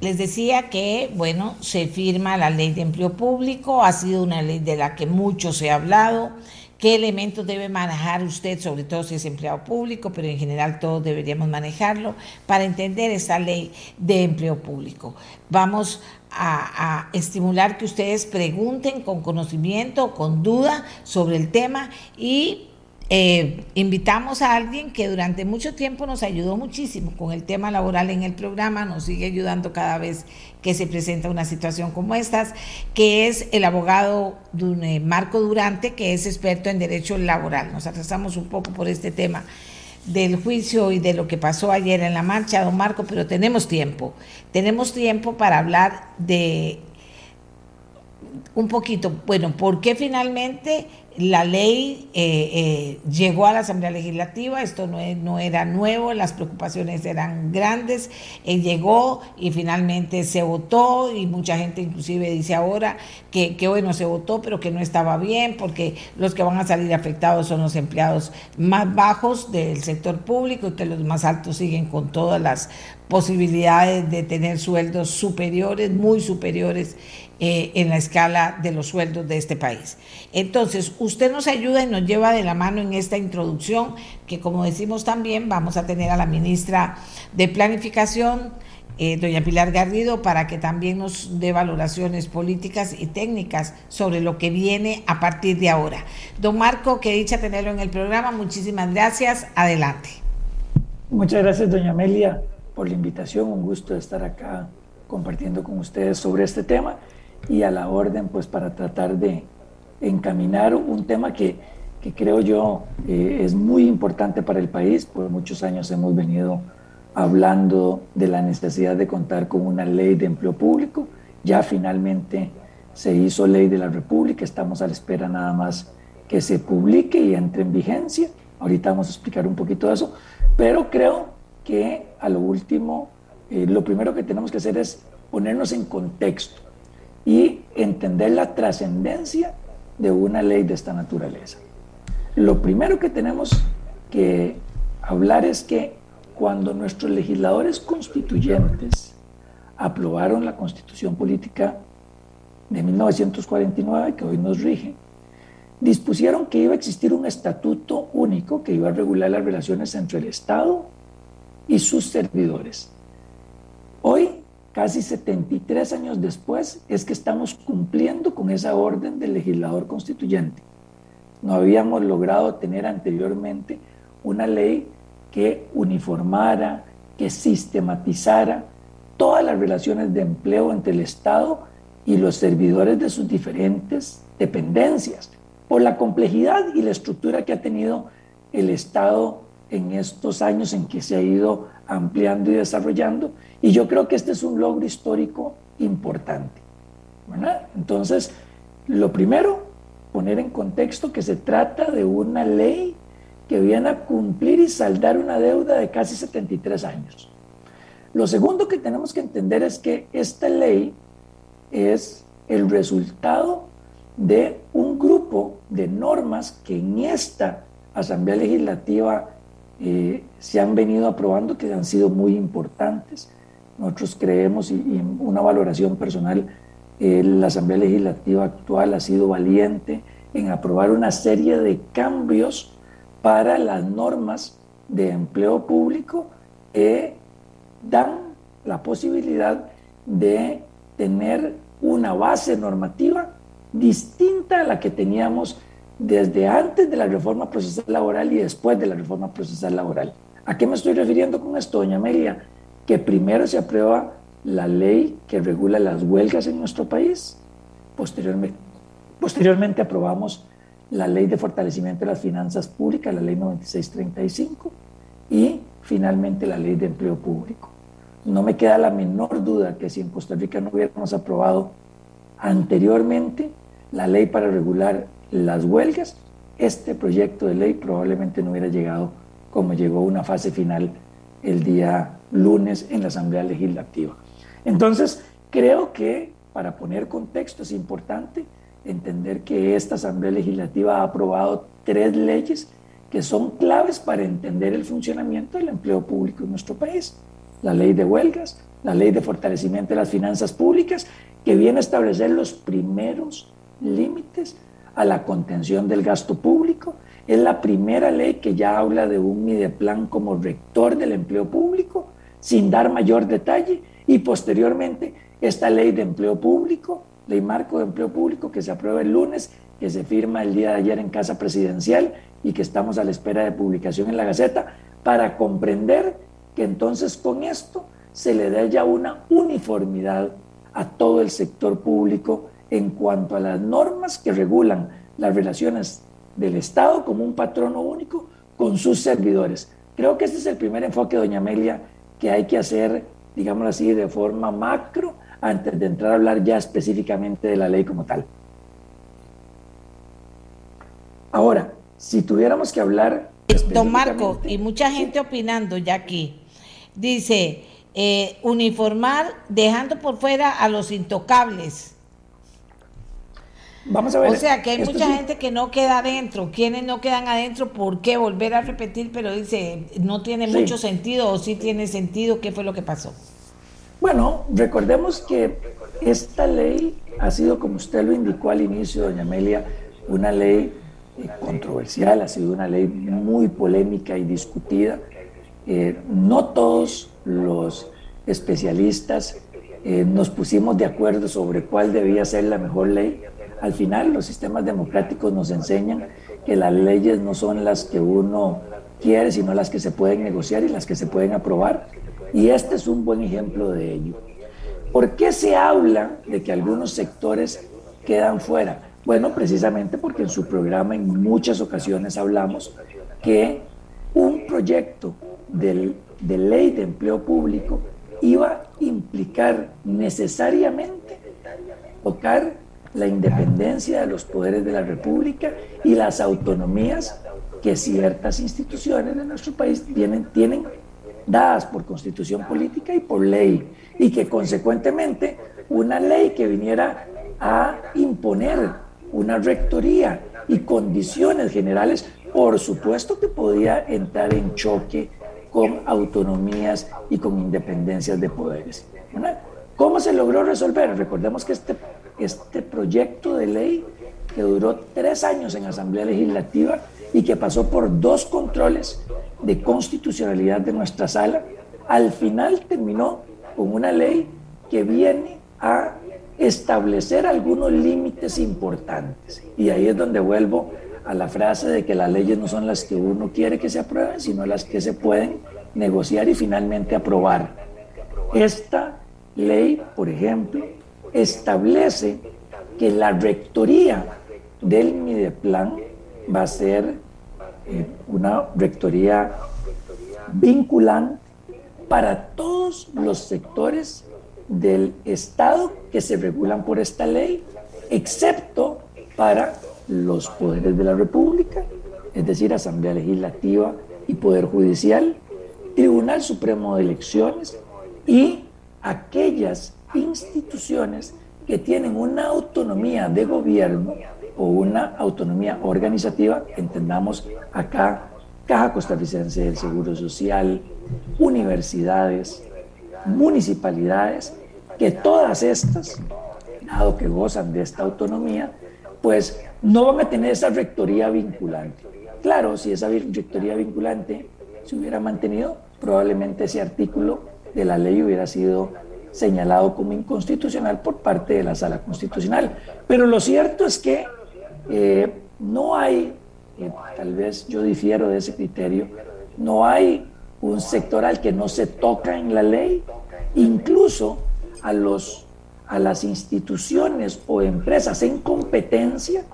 les decía que, bueno, se firma la ley de empleo público, ha sido una ley de la que mucho se ha hablado, qué elementos debe manejar usted, sobre todo si es empleado público, pero en general todos deberíamos manejarlo para entender esta ley de empleo público. Vamos a, a, estimular que ustedes pregunten con conocimiento, con duda sobre el tema y eh, invitamos a alguien que durante mucho tiempo nos ayudó muchísimo con el tema laboral en el programa, nos sigue ayudando cada vez que se presenta una situación como estas, que es el abogado eh, Marco Durante, que es experto en derecho laboral. Nos atrasamos un poco por este tema del juicio y de lo que pasó ayer en la marcha, don Marco, pero tenemos tiempo. Tenemos tiempo para hablar de un poquito, bueno, ¿por qué finalmente la ley eh, eh, llegó a la Asamblea Legislativa, esto no, no era nuevo, las preocupaciones eran grandes, eh, llegó y finalmente se votó y mucha gente inclusive dice ahora que, que bueno, se votó pero que no estaba bien porque los que van a salir afectados son los empleados más bajos del sector público que los más altos siguen con todas las posibilidades de tener sueldos superiores, muy superiores eh, en la escala de los sueldos de este país. Entonces, usted nos ayuda y nos lleva de la mano en esta introducción, que como decimos también, vamos a tener a la ministra de Planificación, eh, doña Pilar Garrido, para que también nos dé valoraciones políticas y técnicas sobre lo que viene a partir de ahora. Don Marco, que dicha tenerlo en el programa, muchísimas gracias. Adelante. Muchas gracias, doña Amelia, por la invitación. Un gusto estar acá compartiendo con ustedes sobre este tema y a la orden pues para tratar de encaminar un tema que, que creo yo eh, es muy importante para el país. Por muchos años hemos venido hablando de la necesidad de contar con una ley de empleo público. Ya finalmente se hizo ley de la República, estamos a la espera nada más que se publique y entre en vigencia. Ahorita vamos a explicar un poquito de eso, pero creo que a lo último, eh, lo primero que tenemos que hacer es ponernos en contexto y entender la trascendencia de una ley de esta naturaleza. Lo primero que tenemos que hablar es que cuando nuestros legisladores constituyentes aprobaron la constitución política de 1949, que hoy nos rige, dispusieron que iba a existir un estatuto único que iba a regular las relaciones entre el Estado y sus servidores. Hoy casi 73 años después, es que estamos cumpliendo con esa orden del legislador constituyente. No habíamos logrado tener anteriormente una ley que uniformara, que sistematizara todas las relaciones de empleo entre el Estado y los servidores de sus diferentes dependencias, por la complejidad y la estructura que ha tenido el Estado en estos años en que se ha ido ampliando y desarrollando. Y yo creo que este es un logro histórico importante. Entonces, lo primero, poner en contexto que se trata de una ley que viene a cumplir y saldar una deuda de casi 73 años. Lo segundo que tenemos que entender es que esta ley es el resultado de un grupo de normas que en esta Asamblea Legislativa eh, se han venido aprobando que han sido muy importantes. Nosotros creemos, y, en una valoración personal, eh, la Asamblea Legislativa actual ha sido valiente en aprobar una serie de cambios para las normas de empleo público que dan la posibilidad de tener una base normativa distinta a la que teníamos desde antes de la reforma procesal laboral y después de la reforma procesal laboral. ¿A qué me estoy refiriendo con esto, doña Amelia? Que primero se aprueba la ley que regula las huelgas en nuestro país, posteriormente, posteriormente aprobamos la ley de fortalecimiento de las finanzas públicas, la ley 9635, y finalmente la ley de empleo público. No me queda la menor duda que si en Costa Rica no hubiéramos aprobado anteriormente la ley para regular las huelgas, este proyecto de ley probablemente no hubiera llegado como llegó a una fase final el día lunes en la Asamblea Legislativa. Entonces, creo que para poner contexto es importante entender que esta Asamblea Legislativa ha aprobado tres leyes que son claves para entender el funcionamiento del empleo público en nuestro país. La ley de huelgas, la ley de fortalecimiento de las finanzas públicas, que viene a establecer los primeros límites a la contención del gasto público. Es la primera ley que ya habla de un Mideplan como rector del empleo público, sin dar mayor detalle. Y posteriormente, esta ley de empleo público, ley marco de empleo público que se aprueba el lunes, que se firma el día de ayer en Casa Presidencial y que estamos a la espera de publicación en la Gaceta, para comprender que entonces con esto se le da ya una uniformidad a todo el sector público en cuanto a las normas que regulan las relaciones del Estado como un patrono único con sus servidores. Creo que este es el primer enfoque, doña Amelia, que hay que hacer, digámoslo así, de forma macro antes de entrar a hablar ya específicamente de la ley como tal. Ahora, si tuviéramos que hablar... Don Marco, y mucha gente opinando ya aquí, dice, eh, uniformar dejando por fuera a los intocables. Vamos a ver. O sea que hay mucha gente que no queda adentro. Quienes no quedan adentro? ¿Por qué volver a repetir? Pero dice, no tiene mucho sentido o sí tiene sentido. ¿Qué fue lo que pasó? Bueno, recordemos que esta ley ha sido, como usted lo indicó al inicio, doña Amelia, una ley eh, controversial, ha sido una ley muy polémica y discutida. Eh, no todos los especialistas eh, nos pusimos de acuerdo sobre cuál debía ser la mejor ley. Al final, los sistemas democráticos nos enseñan que las leyes no son las que uno quiere, sino las que se pueden negociar y las que se pueden aprobar. Y este es un buen ejemplo de ello. ¿Por qué se habla de que algunos sectores quedan fuera? Bueno, precisamente porque en su programa en muchas ocasiones hablamos que un proyecto de ley de empleo público iba a implicar necesariamente tocar la independencia de los poderes de la República y las autonomías que ciertas instituciones de nuestro país tienen, dadas por constitución política y por ley, y que consecuentemente una ley que viniera a imponer una rectoría y condiciones generales, por supuesto que podía entrar en choque con autonomías y con independencias de poderes. ¿Cómo se logró resolver? Recordemos que este, este proyecto de ley que duró tres años en Asamblea Legislativa y que pasó por dos controles de constitucionalidad de nuestra sala, al final terminó con una ley que viene a establecer algunos límites importantes. Y ahí es donde vuelvo a la frase de que las leyes no son las que uno quiere que se aprueben, sino las que se pueden negociar y finalmente aprobar. Esta ley, por ejemplo, establece que la rectoría del Mideplan va a ser eh, una rectoría vinculante para todos los sectores del Estado que se regulan por esta ley, excepto para los poderes de la República, es decir, Asamblea Legislativa y Poder Judicial, Tribunal Supremo de Elecciones y aquellas instituciones que tienen una autonomía de gobierno o una autonomía organizativa, entendamos acá Caja Costarricense del Seguro Social, universidades, municipalidades, que todas estas, dado que gozan de esta autonomía, pues no van a tener esa rectoría vinculante. Claro, si esa rectoría vinculante se hubiera mantenido, probablemente ese artículo de la ley hubiera sido señalado como inconstitucional por parte de la sala constitucional. Pero lo cierto es que eh, no hay, eh, tal vez yo difiero de ese criterio, no hay un sector al que no se toca en la ley, incluso a, los, a las instituciones o empresas en competencia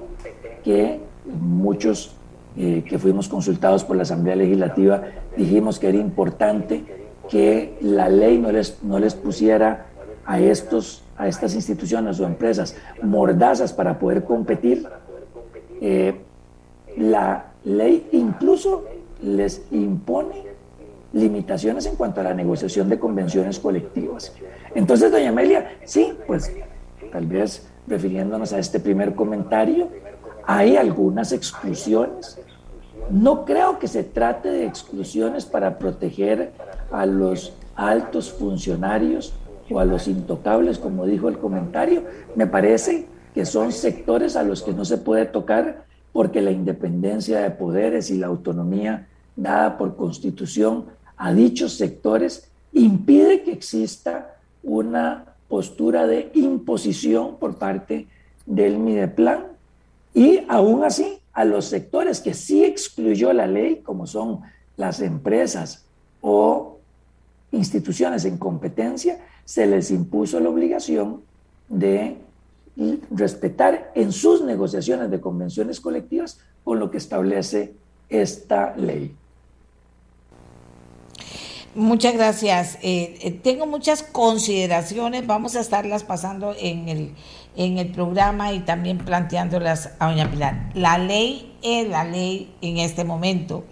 que muchos eh, que fuimos consultados por la Asamblea Legislativa dijimos que era importante que la ley no les, no les pusiera a, estos, a estas instituciones o empresas mordazas para poder competir. Eh, la ley incluso les impone limitaciones en cuanto a la negociación de convenciones colectivas. Entonces, doña Amelia, sí, pues tal vez refiriéndonos a este primer comentario, hay algunas exclusiones. No creo que se trate de exclusiones para proteger a los altos funcionarios o a los intocables, como dijo el comentario. Me parece que son sectores a los que no se puede tocar porque la independencia de poderes y la autonomía dada por constitución a dichos sectores impide que exista una postura de imposición por parte del Mideplan y aún así a los sectores que sí excluyó la ley, como son las empresas o instituciones en competencia, se les impuso la obligación de respetar en sus negociaciones de convenciones colectivas con lo que establece esta ley. Muchas gracias. Eh, eh, tengo muchas consideraciones, vamos a estarlas pasando en el, en el programa y también planteándolas a doña Pilar. La ley es la ley en este momento.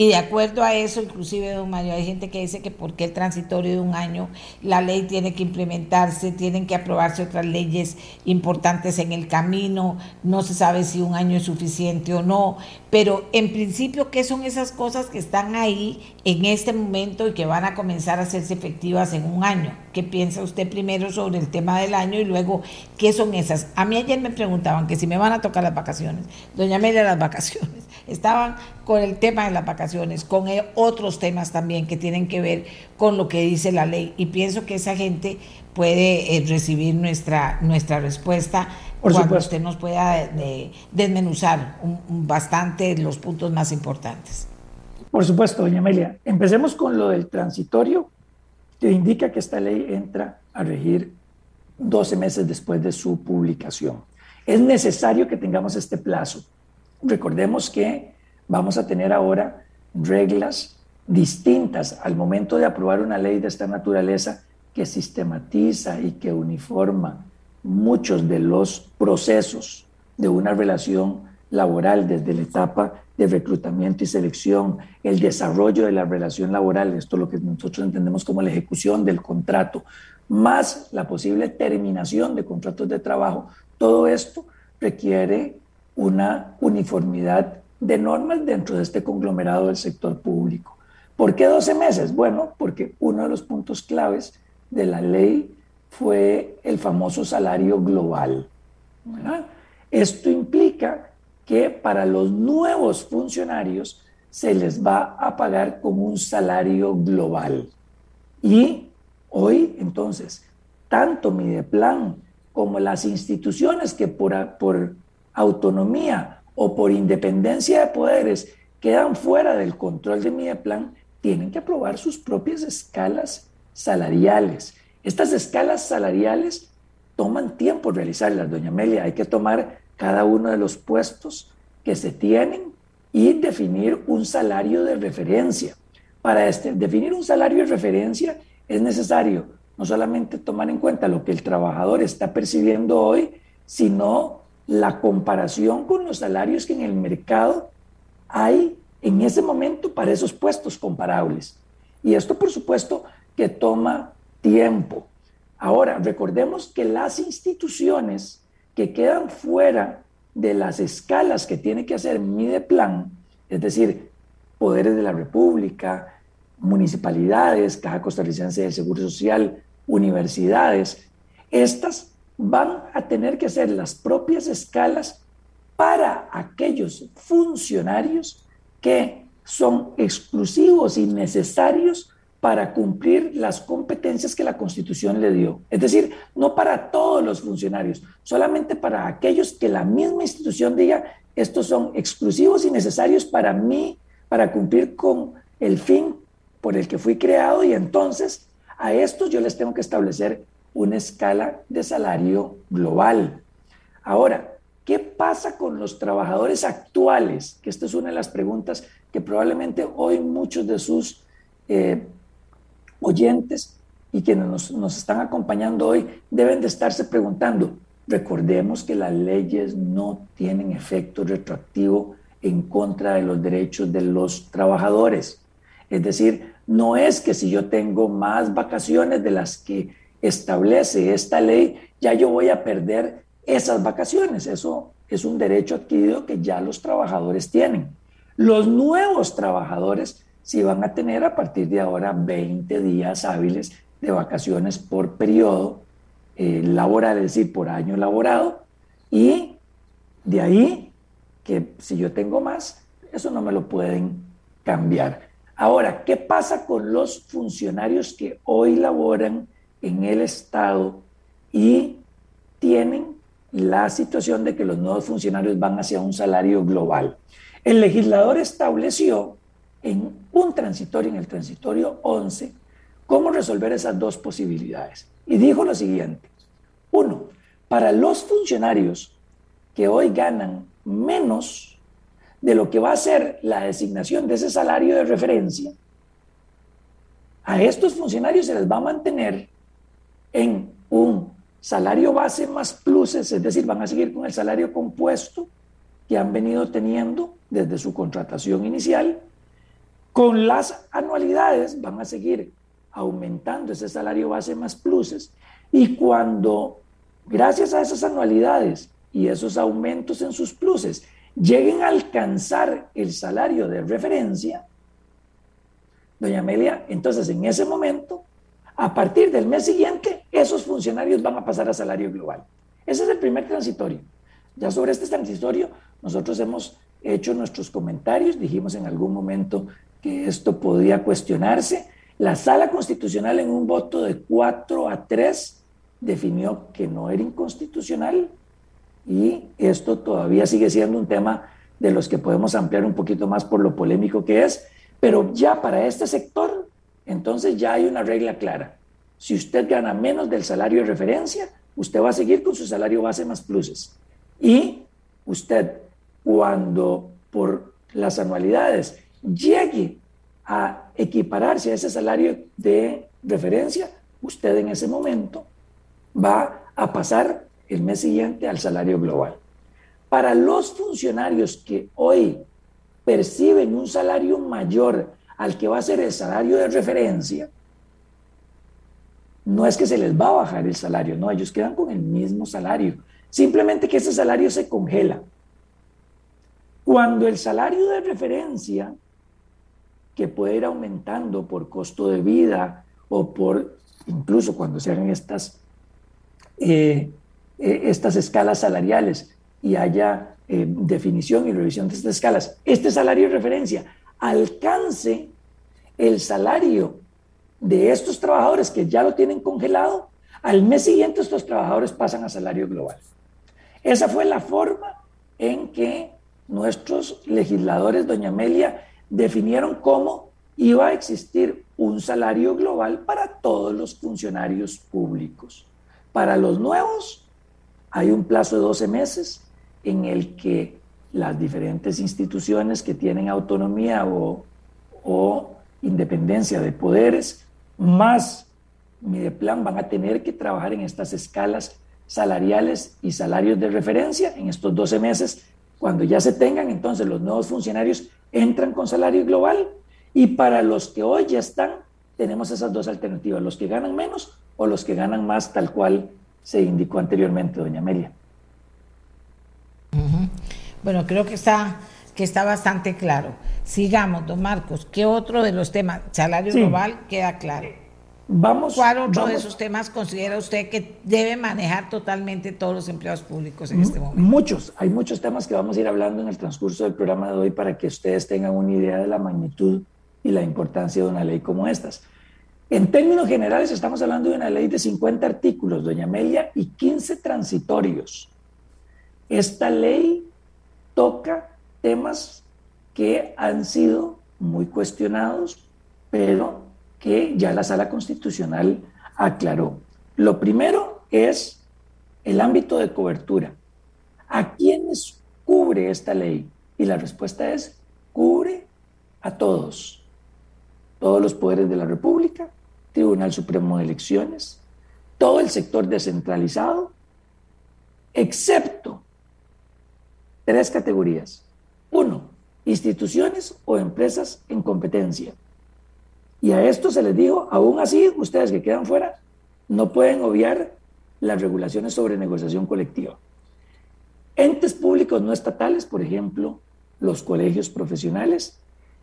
Y de acuerdo a eso, inclusive, don Mario, hay gente que dice que porque el transitorio de un año, la ley tiene que implementarse, tienen que aprobarse otras leyes importantes en el camino, no se sabe si un año es suficiente o no, pero en principio, ¿qué son esas cosas que están ahí en este momento y que van a comenzar a hacerse efectivas en un año? ¿Qué piensa usted primero sobre el tema del año y luego qué son esas? A mí ayer me preguntaban que si me van a tocar las vacaciones. Doña Amelia, las vacaciones. Estaban con el tema de las vacaciones, con e, otros temas también que tienen que ver con lo que dice la ley. Y pienso que esa gente puede eh, recibir nuestra, nuestra respuesta cuando usted nos pueda desmenuzar bastante los puntos más importantes. Por supuesto, doña Amelia. Empecemos con lo del transitorio que indica que esta ley entra a regir 12 meses después de su publicación. Es necesario que tengamos este plazo. Recordemos que vamos a tener ahora reglas distintas al momento de aprobar una ley de esta naturaleza que sistematiza y que uniforma muchos de los procesos de una relación laboral desde la etapa de reclutamiento y selección, el desarrollo de la relación laboral, esto es lo que nosotros entendemos como la ejecución del contrato, más la posible terminación de contratos de trabajo, todo esto requiere una uniformidad de normas dentro de este conglomerado del sector público. ¿Por qué 12 meses? Bueno, porque uno de los puntos claves de la ley fue el famoso salario global. Esto implica que para los nuevos funcionarios se les va a pagar como un salario global. Y hoy, entonces, tanto Mideplan como las instituciones que por, por autonomía o por independencia de poderes quedan fuera del control de Mideplan, tienen que aprobar sus propias escalas salariales. Estas escalas salariales toman tiempo realizarlas, doña Amelia. Hay que tomar cada uno de los puestos que se tienen y definir un salario de referencia. Para este, definir un salario de referencia es necesario no solamente tomar en cuenta lo que el trabajador está percibiendo hoy, sino la comparación con los salarios que en el mercado hay en ese momento para esos puestos comparables. Y esto, por supuesto, que toma tiempo. Ahora, recordemos que las instituciones que quedan fuera de las escalas que tiene que hacer Mideplan, es decir, poderes de la República, municipalidades, Caja Costarricense del Seguro Social, universidades, estas van a tener que hacer las propias escalas para aquellos funcionarios que son exclusivos y necesarios para cumplir las competencias que la Constitución le dio. Es decir, no para todos los funcionarios, solamente para aquellos que la misma institución diga, estos son exclusivos y necesarios para mí, para cumplir con el fin por el que fui creado y entonces a estos yo les tengo que establecer una escala de salario global. Ahora, ¿qué pasa con los trabajadores actuales? Que esta es una de las preguntas que probablemente hoy muchos de sus eh, oyentes y quienes nos, nos están acompañando hoy deben de estarse preguntando. Recordemos que las leyes no tienen efecto retroactivo en contra de los derechos de los trabajadores. Es decir, no es que si yo tengo más vacaciones de las que establece esta ley, ya yo voy a perder esas vacaciones. Eso es un derecho adquirido que ya los trabajadores tienen. Los nuevos trabajadores sí van a tener a partir de ahora 20 días hábiles de vacaciones por periodo eh, laboral, es decir, por año elaborado. Y de ahí que si yo tengo más, eso no me lo pueden cambiar. Ahora, ¿qué pasa con los funcionarios que hoy laboran en el Estado y tienen la situación de que los nuevos funcionarios van hacia un salario global? El legislador estableció en un transitorio, en el transitorio 11, cómo resolver esas dos posibilidades. Y dijo lo siguiente. Uno, para los funcionarios que hoy ganan menos de lo que va a ser la designación de ese salario de referencia, a estos funcionarios se les va a mantener en un salario base más pluses, es decir, van a seguir con el salario compuesto que han venido teniendo desde su contratación inicial. Con las anualidades van a seguir aumentando ese salario base más pluses y cuando, gracias a esas anualidades y esos aumentos en sus pluses, lleguen a alcanzar el salario de referencia, doña Amelia, entonces en ese momento, a partir del mes siguiente, esos funcionarios van a pasar a salario global. Ese es el primer transitorio. Ya sobre este transitorio, nosotros hemos hecho nuestros comentarios, dijimos en algún momento que esto podía cuestionarse. La sala constitucional en un voto de 4 a 3 definió que no era inconstitucional y esto todavía sigue siendo un tema de los que podemos ampliar un poquito más por lo polémico que es, pero ya para este sector, entonces ya hay una regla clara. Si usted gana menos del salario de referencia, usted va a seguir con su salario base más pluses. Y usted, cuando por las anualidades llegue a equipararse a ese salario de referencia, usted en ese momento va a pasar el mes siguiente al salario global. Para los funcionarios que hoy perciben un salario mayor al que va a ser el salario de referencia, no es que se les va a bajar el salario, no, ellos quedan con el mismo salario, simplemente que ese salario se congela. Cuando el salario de referencia, que puede ir aumentando por costo de vida o por, incluso cuando se hagan estas eh, eh, estas escalas salariales y haya eh, definición y revisión de estas escalas, este salario de referencia alcance el salario de estos trabajadores que ya lo tienen congelado, al mes siguiente estos trabajadores pasan a salario global. Esa fue la forma en que nuestros legisladores, doña Amelia, definieron cómo iba a existir un salario global para todos los funcionarios públicos. Para los nuevos, hay un plazo de 12 meses en el que las diferentes instituciones que tienen autonomía o, independencia de poderes, más Mideplan, van a tener que trabajar en estas escalas salariales y salarios de referencia en estos 12 meses. Cuando ya se tengan, entonces los nuevos funcionarios entran con salario global y para los que hoy ya están, tenemos esas dos alternativas, los que ganan menos o los que ganan más tal cual se indicó anteriormente, doña Amelia. Bueno, creo que está, que está bastante claro. Sigamos, don Marcos. ¿Qué otro de los temas? Salario global queda claro. Vamos, ¿Cuál otro de esos temas considera usted que debe manejar totalmente todos los empleados públicos en este momento? Muchos, hay muchos temas que vamos a ir hablando en el transcurso del programa de hoy para que ustedes tengan una idea de la magnitud y la importancia de una ley como estas. En términos generales, estamos hablando de una ley de 50 artículos, doña Amelia, y 15 transitorios. Esta ley toca temas que han sido muy cuestionados pero que ya la sala constitucional aclaró. Lo primero es el ámbito de cobertura. ¿A quiénes cubre esta ley? Y la respuesta es, cubre a todos, todos los poderes de la República, Tribunal Supremo de Elecciones, todo el sector descentralizado, excepto tres categorías. Uno, instituciones o empresas en competencia. Y a esto se les dijo, aún así, ustedes que quedan fuera, no pueden obviar las regulaciones sobre negociación colectiva. Entes públicos no estatales, por ejemplo, los colegios profesionales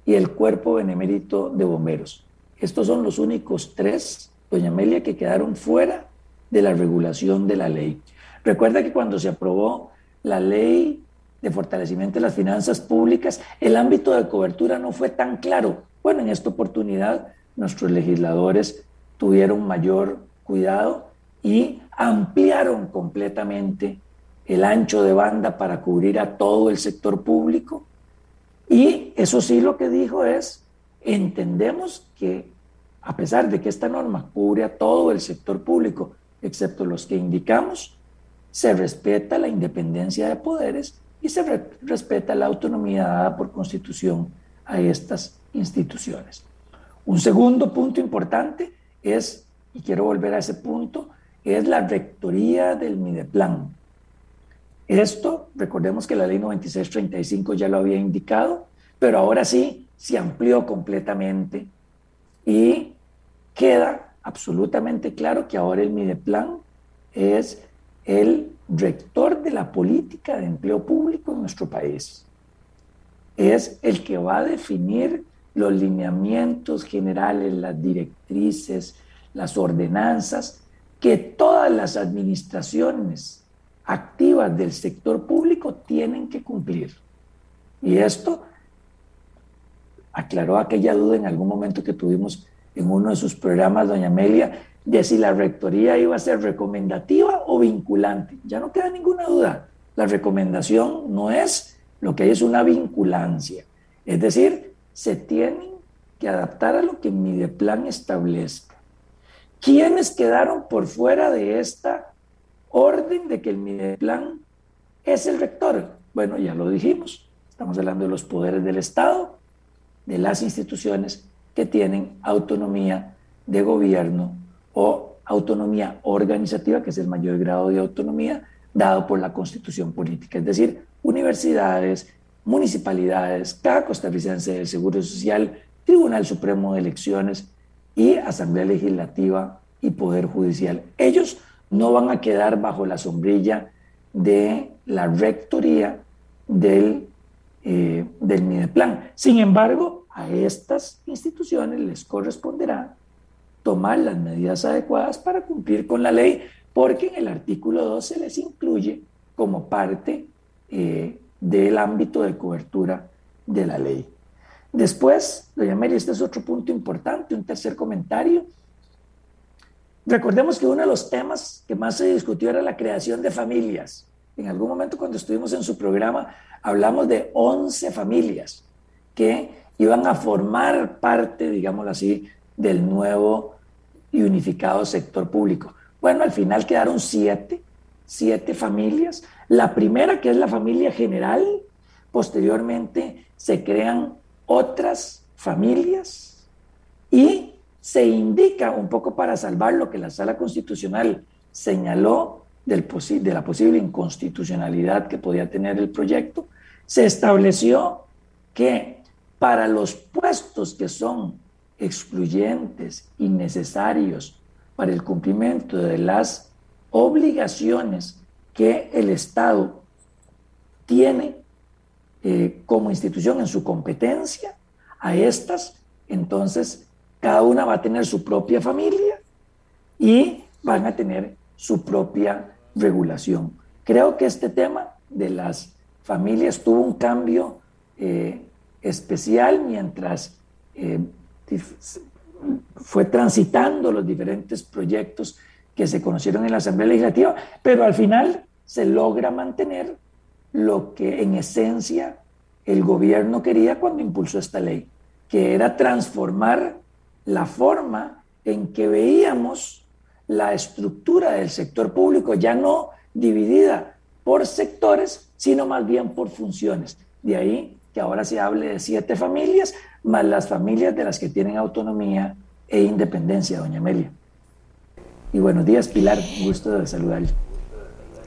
y el cuerpo benemérito de bomberos. Estos son los únicos tres, doña Amelia, que quedaron fuera de la regulación de la ley. Recuerda que cuando se aprobó la ley de fortalecimiento de las finanzas públicas, el ámbito de cobertura no fue tan claro. Bueno, en esta oportunidad nuestros legisladores tuvieron mayor cuidado y ampliaron completamente el ancho de banda para cubrir a todo el sector público. Y eso sí lo que dijo es, entendemos que a pesar de que esta norma cubre a todo el sector público, excepto los que indicamos, se respeta la independencia de poderes y se respeta la autonomía dada por constitución a estas instituciones. Un segundo punto importante es, y quiero volver a ese punto, es la rectoría del Mideplan. Esto, recordemos que la ley 9635 ya lo había indicado, pero ahora sí se amplió completamente y queda absolutamente claro que ahora el Mideplan es el rector de la política de empleo público en nuestro país. Es el que va a definir los lineamientos generales, las directrices, las ordenanzas que todas las administraciones activas del sector público tienen que cumplir. Y esto aclaró aquella duda en algún momento que tuvimos en uno de sus programas, doña Amelia, de si la rectoría iba a ser recomendativa o vinculante. Ya no queda ninguna duda. La recomendación no es lo que es una vinculancia. Es decir, se tienen que adaptar a lo que mi plan establezca. ¿Quiénes quedaron por fuera de esta orden de que el Mideplan es el rector. Bueno, ya lo dijimos, estamos hablando de los poderes del Estado, de las instituciones que tienen autonomía de gobierno o autonomía organizativa, que es el mayor grado de autonomía dado por la constitución política, es decir, universidades, municipalidades, cada costarricense del Seguro Social, Tribunal Supremo de Elecciones y Asamblea Legislativa y Poder Judicial. Ellos no van a quedar bajo la sombrilla de la rectoría del, eh, del Mideplan. Sin embargo, a estas instituciones les corresponderá tomar las medidas adecuadas para cumplir con la ley, porque en el artículo 2 se les incluye como parte eh, del ámbito de cobertura de la ley. Después, doña Mary, este es otro punto importante, un tercer comentario, Recordemos que uno de los temas que más se discutió era la creación de familias. En algún momento cuando estuvimos en su programa hablamos de 11 familias que iban a formar parte, digámoslo así, del nuevo y unificado sector público. Bueno, al final quedaron siete, siete familias. La primera, que es la familia general, posteriormente se crean otras familias y se indica un poco para salvar lo que la sala constitucional señaló del de la posible inconstitucionalidad que podía tener el proyecto, se estableció que para los puestos que son excluyentes y necesarios para el cumplimiento de las obligaciones que el Estado tiene eh, como institución en su competencia, a estas entonces cada una va a tener su propia familia y van a tener su propia regulación. Creo que este tema de las familias tuvo un cambio eh, especial mientras eh, fue transitando los diferentes proyectos que se conocieron en la Asamblea Legislativa, pero al final se logra mantener lo que en esencia el gobierno quería cuando impulsó esta ley, que era transformar la forma en que veíamos la estructura del sector público, ya no dividida por sectores, sino más bien por funciones. De ahí que ahora se hable de siete familias, más las familias de las que tienen autonomía e independencia, doña Amelia. Y buenos días, Pilar, gusto de saludarle.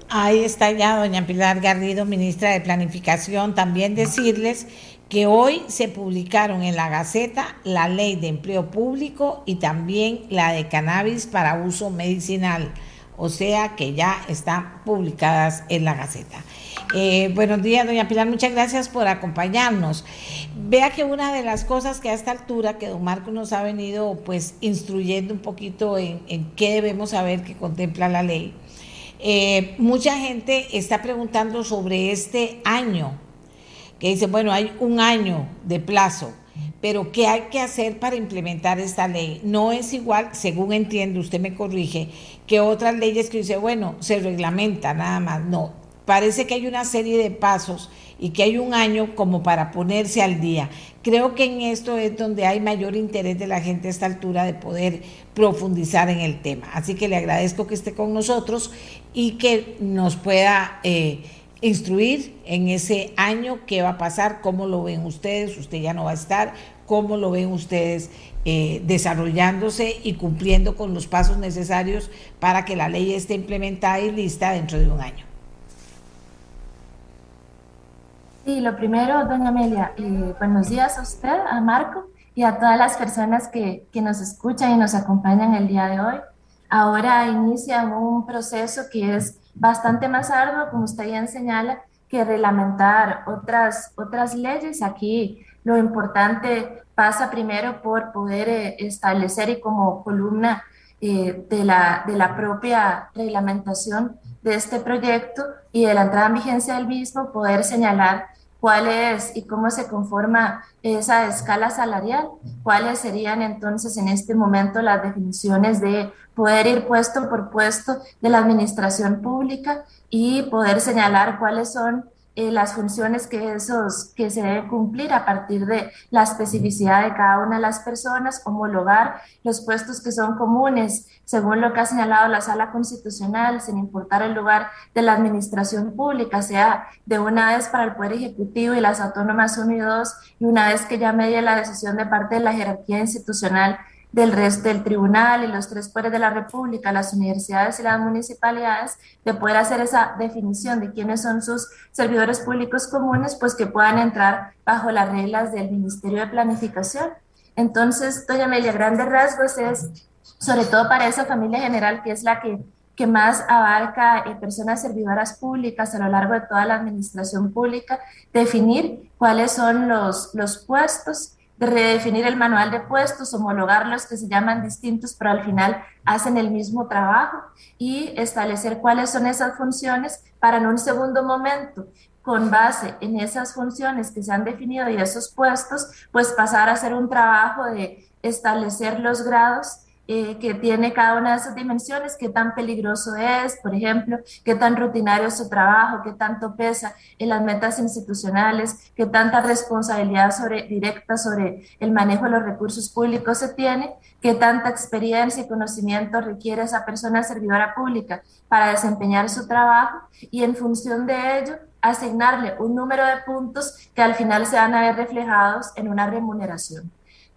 Ahí está ya doña Pilar Garrido, ministra de Planificación. También decirles que hoy se publicaron en la Gaceta la ley de empleo público y también la de cannabis para uso medicinal, o sea que ya están publicadas en la Gaceta. Eh, buenos días, doña Pilar, muchas gracias por acompañarnos. Vea que una de las cosas que a esta altura que don Marco nos ha venido pues instruyendo un poquito en, qué debemos saber que contempla la ley, eh, mucha gente está preguntando sobre este año, que dice, bueno, hay un año de plazo, pero ¿qué hay que hacer para implementar esta ley? No es igual, según entiendo, usted me corrige, que otras leyes que dice, bueno, se reglamenta nada más. No, parece que hay una serie de pasos y que hay un año como para ponerse al día. Creo que en esto es donde hay mayor interés de la gente a esta altura de poder profundizar en el tema. Así que le agradezco que esté con nosotros y que nos pueda eh, instruir en ese año qué va a pasar, cómo lo ven ustedes, usted ya no va a estar, cómo lo ven ustedes eh, desarrollándose y cumpliendo con los pasos necesarios para que la ley esté implementada y lista dentro de un año. Sí, lo primero, doña Amelia, eh, buenos días a usted, a Marco y a todas las personas que, que, nos escuchan y nos acompañan el día de hoy. Ahora inicia un proceso que es bastante más arduo, como usted bien señala, que reglamentar otras, otras leyes. Aquí lo importante pasa primero por poder eh, establecer y como columna eh, de, la, de la propia reglamentación de este proyecto y de la entrada en vigencia del mismo, poder señalar cuál es y cómo se conforma esa escala salarial, cuáles serían entonces en este momento las definiciones de poder ir puesto por puesto de la administración pública y poder señalar cuáles son eh, las funciones que, esos, que se deben cumplir a partir de la especificidad de cada una de las personas, homologar los puestos que son comunes, según lo que ha señalado la Sala Constitucional, sin importar el lugar de la administración pública, sea de una vez para el Poder Ejecutivo y las autónomas 1 y 2, y una vez que ya medie la decisión de parte de la jerarquía institucional del resto del tribunal y los tres poderes de la República, las universidades y las municipalidades, de poder hacer esa definición de quiénes son sus servidores públicos comunes, pues que puedan entrar bajo las reglas del Ministerio de Planificación. Entonces, doña Amelia, grandes rasgos es, sobre todo para esa familia general, que es la que, que más abarca eh, personas servidoras públicas a lo largo de toda la administración pública, definir cuáles son los, los puestos de redefinir el manual de puestos, homologarlos que se llaman distintos, pero al final hacen el mismo trabajo y establecer cuáles son esas funciones para en un segundo momento con base en esas funciones que se han definido y esos puestos, pues pasar a hacer un trabajo de establecer los grados eh, que tiene cada una de esas dimensiones, qué tan peligroso es, por ejemplo, qué tan rutinario es su trabajo, qué tanto pesa en las metas institucionales, qué tanta responsabilidad directa sobre el manejo de los recursos públicos se tiene, qué tanta experiencia y conocimiento requiere esa persona servidora pública para desempeñar su trabajo y en función de ello asignarle un número de puntos que al final se van a ver reflejados en una remuneración.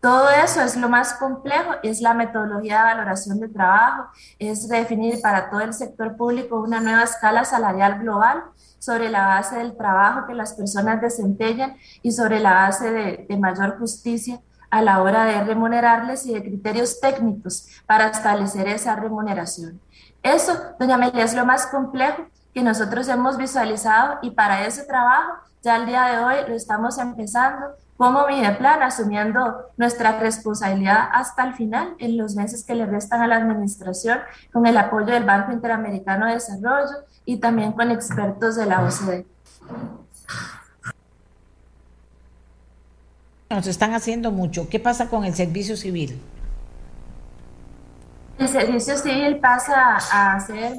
Todo eso es lo más complejo, es la metodología de valoración de trabajo, es definir para todo el sector público una nueva escala salarial global sobre la base del trabajo que las personas desempeñan y sobre la base de, mayor justicia a la hora de remunerarles y de criterios técnicos para establecer esa remuneración. Eso, doña Amelia, es lo más complejo que nosotros hemos visualizado y para ese trabajo ya al día de hoy lo estamos empezando como Mideplan, asumiendo nuestra responsabilidad hasta el final, en los meses que le restan a la administración, con el apoyo del Banco Interamericano de Desarrollo y también con expertos de la OCDE. Nos están haciendo mucho. ¿Qué pasa con el servicio civil? El servicio civil pasa a ser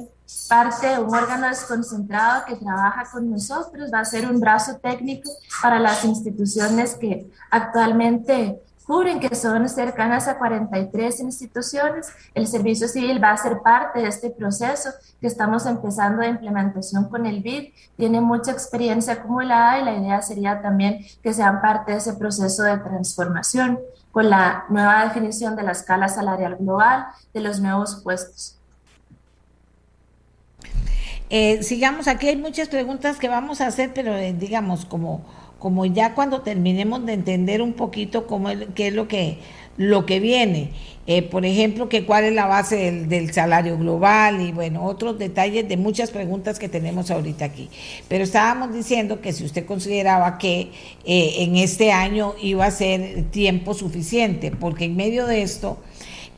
parte de un órgano desconcentrado que trabaja con nosotros, va a ser un brazo técnico para las instituciones que actualmente cubren que son cercanas a 43 instituciones. El servicio civil va a ser parte de este proceso que estamos empezando de implementación con el BID. Tiene mucha experiencia acumulada y la idea sería también que sean parte de ese proceso de transformación con la nueva definición de la escala salarial global, de los nuevos puestos. Eh, sigamos, aquí hay muchas preguntas que vamos a hacer, pero eh, digamos, como, como ya cuando terminemos de entender un poquito cómo qué es lo que, lo que viene. Eh, por ejemplo, que cuál es la base del, salario global y bueno, otros detalles de muchas preguntas que tenemos ahorita aquí. Pero estábamos diciendo que si usted consideraba que en este año iba a ser tiempo suficiente, porque en medio de esto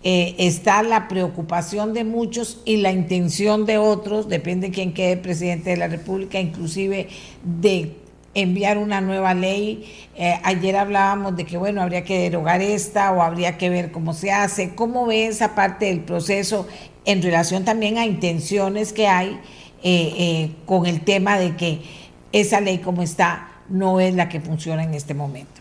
eh, está la preocupación de muchos y la intención de otros, depende de quién quede presidente de la República, inclusive de enviar una nueva ley. Eh, ayer hablábamos de que, bueno, habría que derogar esta o habría que ver cómo se hace. ¿Cómo ve esa parte del proceso en relación también a intenciones que hay eh, con el tema de que esa ley como está no es la que funciona en este momento?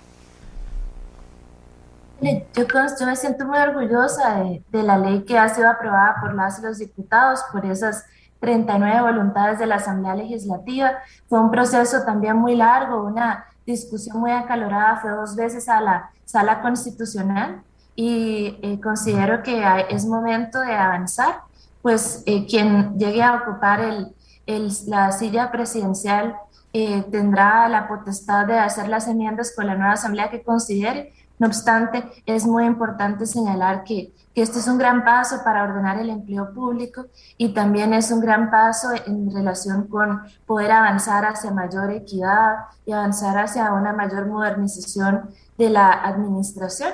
Yo, me siento muy orgullosa de, la ley que ha sido aprobada por las y los diputados, por esas 39 voluntades de la Asamblea Legislativa. Fue un proceso también muy largo, una discusión muy acalorada, fue dos veces a la sala constitucional y eh, considero que es momento de avanzar, pues eh, quien llegue a ocupar el, la silla presidencial eh, tendrá la potestad de hacer las enmiendas con la nueva asamblea que considere no obstante, es muy importante señalar que, que este es un gran paso para ordenar el empleo público y también es un gran paso en relación con poder avanzar hacia mayor equidad y avanzar hacia una mayor modernización de la administración.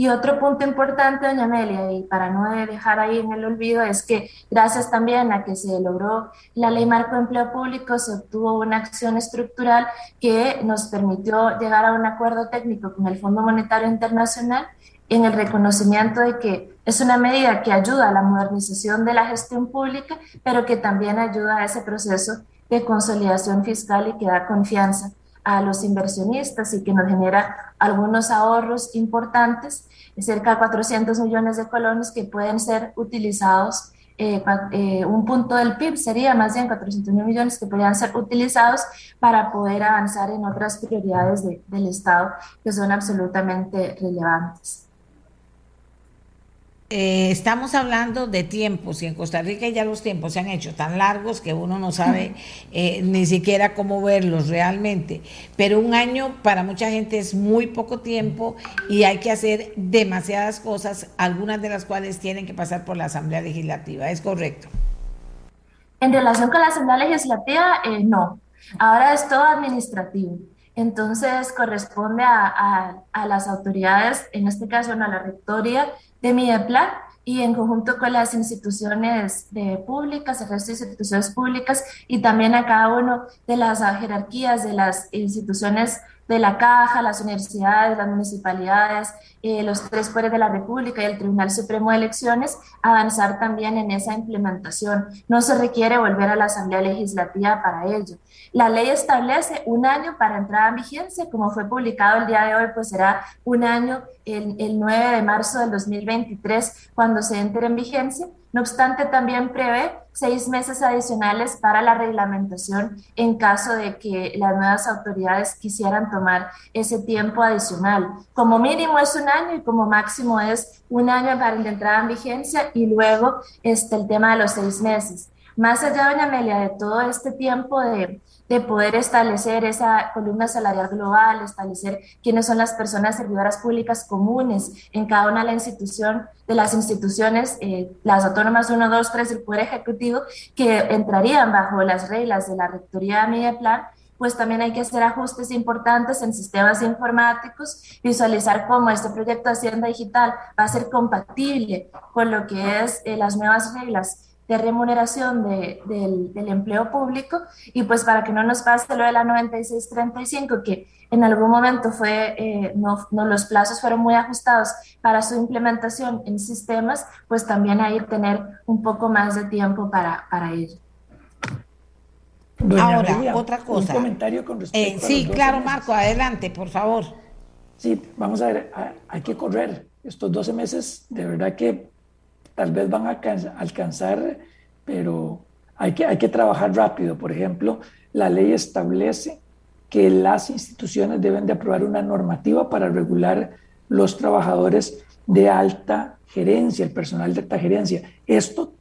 Y otro punto importante, doña Amelia, y para no dejar ahí en el olvido, es que gracias también a que se logró la Ley Marco de Empleo Público, se obtuvo una acción estructural que nos permitió llegar a un acuerdo técnico con el Fondo Monetario Internacional en el reconocimiento de que es una medida que ayuda a la modernización de la gestión pública, pero que también ayuda a ese proceso de consolidación fiscal y que da confianza a los inversionistas y que nos genera algunos ahorros importantes, cerca de 400 millones de colones que pueden ser utilizados. Eh, eh, un punto del PIB sería más bien 400 mil millones que podrían ser utilizados para poder avanzar en otras prioridades del Estado que son absolutamente relevantes. Eh, estamos hablando de tiempos y en Costa Rica ya los tiempos se han hecho tan largos que uno no sabe eh, ni siquiera cómo verlos realmente. Pero un año para mucha gente es muy poco tiempo y hay que hacer demasiadas cosas, algunas de las cuales tienen que pasar por la Asamblea Legislativa. ¿Es correcto? En relación con la Asamblea Legislativa, eh, no. Ahora es todo administrativo. Entonces corresponde a, a las autoridades, en este caso a la rectoría, de MIDEPLAN y en conjunto con las instituciones públicas, el resto instituciones públicas y también a cada uno de las jerarquías de las instituciones de la Caja, las universidades, las municipalidades, eh, los tres poderes de la República y el Tribunal Supremo de Elecciones, avanzar también en esa implementación. No se requiere volver a la Asamblea Legislativa para ello. La ley establece un año para entrada en vigencia, como fue publicado el día de hoy, pues será un año el, el 9 de marzo del 2023 cuando se entre en vigencia. No obstante, también prevé seis meses adicionales para la reglamentación en caso de que las nuevas autoridades quisieran tomar ese tiempo adicional. Como mínimo es un año y como máximo es un año para la entrada en vigencia y luego este, el tema de los seis meses. Más allá, doña Amelia, de todo este tiempo de, de poder establecer esa columna salarial global, establecer quiénes son las personas servidoras públicas comunes en cada una de, la institución, de las instituciones, eh, las autónomas 1, 2, 3 del Poder Ejecutivo, que entrarían bajo las reglas de la Rectoría de Mediaplan, pues también hay que hacer ajustes importantes en sistemas informáticos, visualizar cómo este proyecto de Hacienda Digital va a ser compatible con lo que es eh, las nuevas reglas de remuneración del, empleo público y pues para que no nos pase lo de la 9635 que en algún momento fue, eh, no, no, los plazos fueron muy ajustados para su implementación en sistemas, pues también ahí tener un poco más de tiempo para, para ello. Ahora, otra cosa. Un comentario con respecto eh, Sí, claro, Marco, adelante, por favor. sí, vamos a ver, hay que correr. Estos 12 meses de verdad que tal vez van a alcanzar, pero hay que, hay que trabajar rápido. Por ejemplo, la ley establece que las instituciones deben de aprobar una normativa para regular los trabajadores de alta gerencia, el personal de alta gerencia. Esto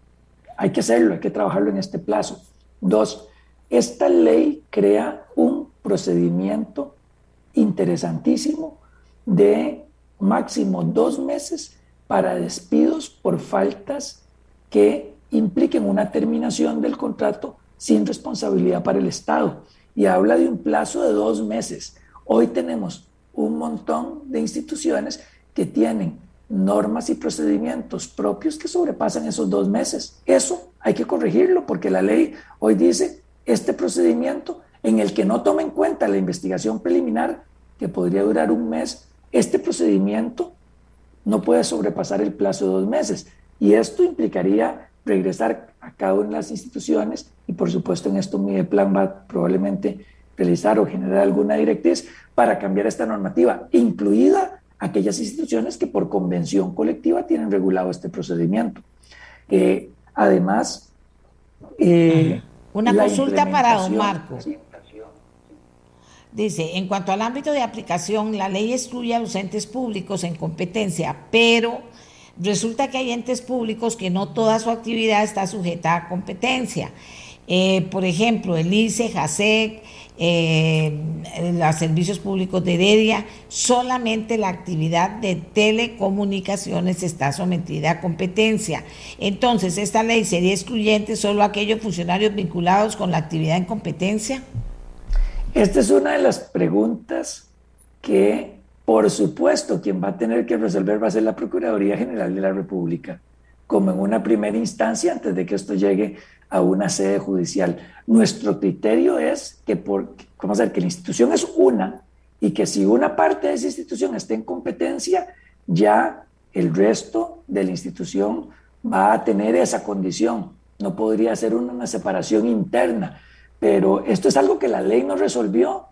hay que hacerlo, hay que trabajarlo en este plazo. Dos, esta ley crea un procedimiento interesantísimo de máximo dos meses para despidos por faltas que impliquen una terminación del contrato sin responsabilidad para el Estado. Y habla de un plazo de dos meses. Hoy tenemos un montón de instituciones que tienen normas y procedimientos propios que sobrepasan esos dos meses. Eso hay que corregirlo porque la ley hoy dice este procedimiento en el que no toma en cuenta la investigación preliminar, que podría durar un mes, este procedimiento no puede sobrepasar el plazo de dos meses. Y esto implicaría regresar a cada una de las instituciones y por supuesto en esto mi plan va probablemente realizar o generar alguna directriz para cambiar esta normativa, incluida aquellas instituciones que por convención colectiva tienen regulado este procedimiento. Eh, además, eh, una consulta para don Marco. Dice, en cuanto al ámbito de aplicación, la ley excluye a los entes públicos en competencia, pero resulta que hay entes públicos que no toda su actividad está sujeta a competencia. Eh, por ejemplo, el ICE, JASEC, eh, los servicios públicos de Heredia, solamente la actividad de telecomunicaciones está sometida a competencia. Entonces, ¿esta ley sería excluyente solo a aquellos funcionarios vinculados con la actividad en competencia? Esta es una de las preguntas que, por supuesto, quien va a tener que resolver va a ser la Procuraduría General de la República, como en una primera instancia antes de que esto llegue a una sede judicial. Nuestro criterio es que, por, vamos a que la institución es una y que si una parte de esa institución está en competencia, ya el resto de la institución va a tener esa condición. No podría ser una separación interna pero esto es algo que la ley no resolvió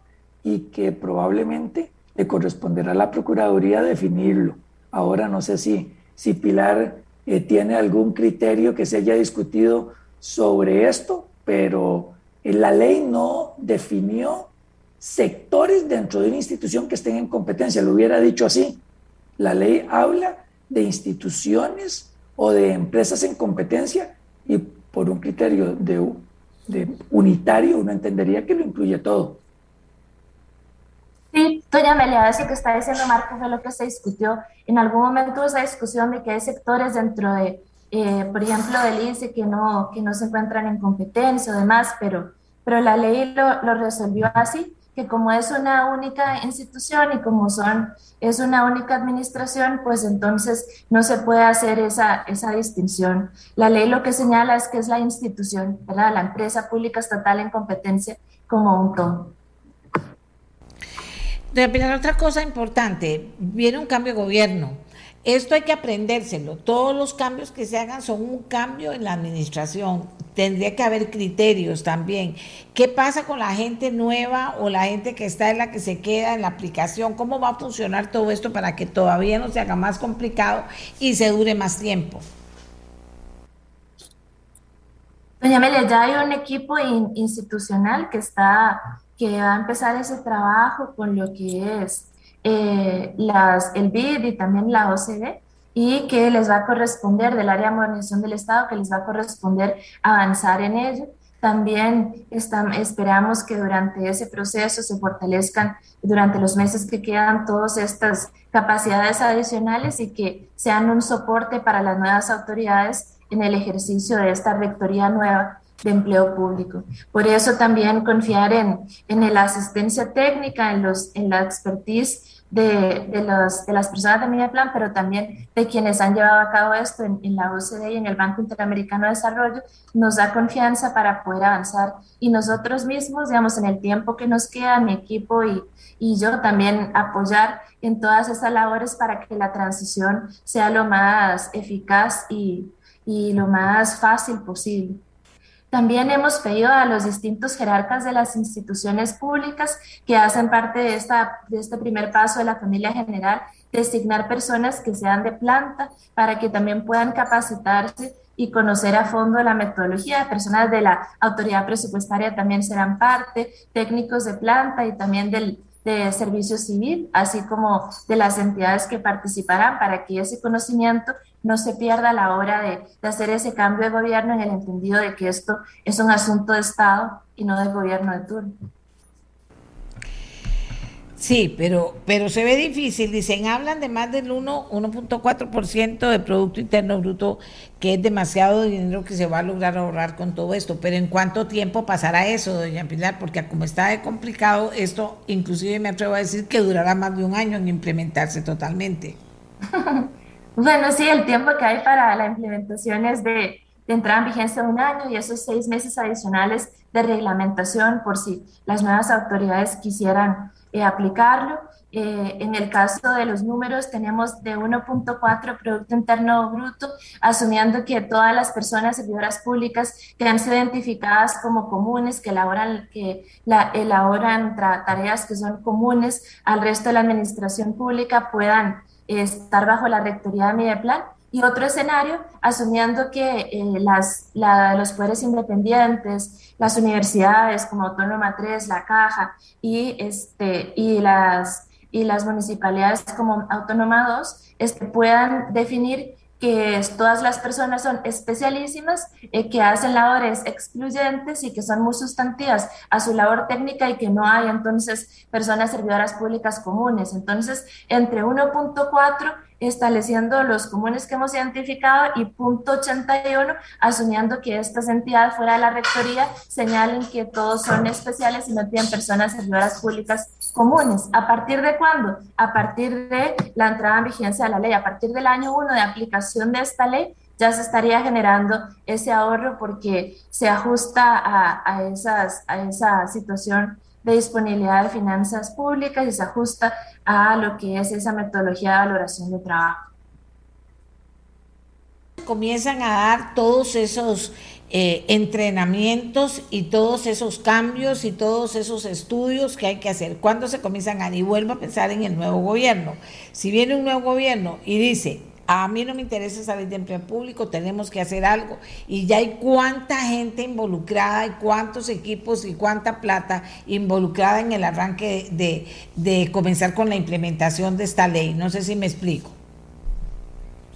y que probablemente le corresponderá a la Procuraduría definirlo. Ahora no sé si, si Pilar eh, tiene algún criterio que se haya discutido sobre esto, pero eh, la ley no definió sectores dentro de una institución que estén en competencia, lo hubiera dicho así. La ley habla de instituciones o de empresas en competencia y por un criterio de de unitario, uno entendería que lo incluye todo. Sí, doña Amelia, eso que está diciendo Marco fue lo que se discutió. En algún momento esa discusión de que hay sectores dentro de, eh, por ejemplo, del ICE que no, que no se encuentran en competencia o demás, pero, pero la ley lo resolvió así que como es una única institución y como son, es una única administración, pues entonces no se puede hacer esa, esa distinción. La ley lo que señala es que es la institución, ¿verdad? la empresa pública estatal en competencia como un todo. Pero otra cosa importante, viene un cambio de gobierno esto hay que aprendérselo. Todos los cambios que se hagan son un cambio en la administración. Tendría que haber criterios también. ¿Qué pasa con la gente nueva o la gente que está en la que se queda en la aplicación? ¿Cómo va a funcionar todo esto para que todavía no se haga más complicado y se dure más tiempo? Doña Amelia, ya hay un equipo institucional que está que va a empezar ese trabajo con lo que es eh, las, el BID y también la OCDE y que les va a corresponder del área de modernización del Estado, que les va a corresponder avanzar en ello. También esperamos que durante ese proceso se fortalezcan durante los meses que quedan todas estas capacidades adicionales y que sean un soporte para las nuevas autoridades en el ejercicio de esta rectoría nueva de empleo público. Por eso también confiar en, en la asistencia técnica, en, los, en la expertise de, los, de las personas de Media Plan, pero también de quienes han llevado a cabo esto en, la OCDE y en el Banco Interamericano de Desarrollo, nos da confianza para poder avanzar. Y nosotros mismos, digamos, en el tiempo que nos queda, mi equipo y, yo también apoyar en todas estas labores para que la transición sea lo más eficaz y lo más fácil posible. También hemos pedido a los distintos jerarcas de las instituciones públicas que hacen parte de, esta, de este primer paso de la familia general, designar personas que sean de planta para que también puedan capacitarse y conocer a fondo la metodología. Personas de la autoridad presupuestaria también serán parte, técnicos de planta y también del, de servicio civil, así como de las entidades que participarán para que ese conocimiento no se pierda a la hora de, de, hacer ese cambio de gobierno en el entendido de que esto es un asunto de Estado y no del gobierno de turno. Sí, pero, pero se ve difícil. Dicen, hablan de más del 1, 1.4% de Producto Interno Bruto, que es demasiado dinero que se va a lograr ahorrar con todo esto. Pero ¿en cuánto tiempo pasará eso, doña Pilar? Porque como está de complicado, esto inclusive me atrevo a decir que durará más de un año en implementarse totalmente. bueno, sí, el tiempo que hay para la implementación es de, de en vigencia un año y esos seis meses adicionales de reglamentación por si las nuevas autoridades quisieran eh, aplicarlo. Eh, en el caso de los números, tenemos de 1.4 Producto Interno Bruto, asumiendo que todas las personas servidoras públicas que han sido identificadas como comunes, que elaboran, que la, elaboran tareas que son comunes al resto de la administración pública, puedan estar bajo la rectoría de Mideplan. Y otro escenario, asumiendo que eh, las, los poderes independientes, las universidades como Autónoma 3, la Caja y, este, y, las, y las municipalidades como Autónoma 2 este, puedan definir que todas las personas son especialísimas, eh, que hacen labores excluyentes y que son muy sustantivas a su labor técnica y que no hay entonces personas servidoras públicas comunes. Entonces, entre 1.4 estableciendo los comunes que hemos identificado y punto 81, asumiendo que estas entidades fuera de la rectoría señalen que todos son especiales y no tienen personas servidoras públicas comunes. ¿A partir de cuándo? A partir de la entrada en vigencia de la ley, a partir del año 1 de aplicación de esta ley, ya se estaría generando ese ahorro porque se ajusta a, a, esa situación de disponibilidad de finanzas públicas y se ajusta a lo que es esa metodología de valoración de trabajo. Comienzan a dar todos esos eh, entrenamientos y todos esos cambios y todos esos estudios que hay que hacer. ¿Cuándo se comienzan a? Y vuelvo a pensar en el nuevo gobierno. Si viene un nuevo gobierno y dice, a mí no me interesa salir de empleo público, tenemos que hacer algo. Y ya hay cuánta gente involucrada y cuántos equipos y cuánta plata involucrada en el arranque de, de, comenzar con la implementación de esta ley. No sé si me explico.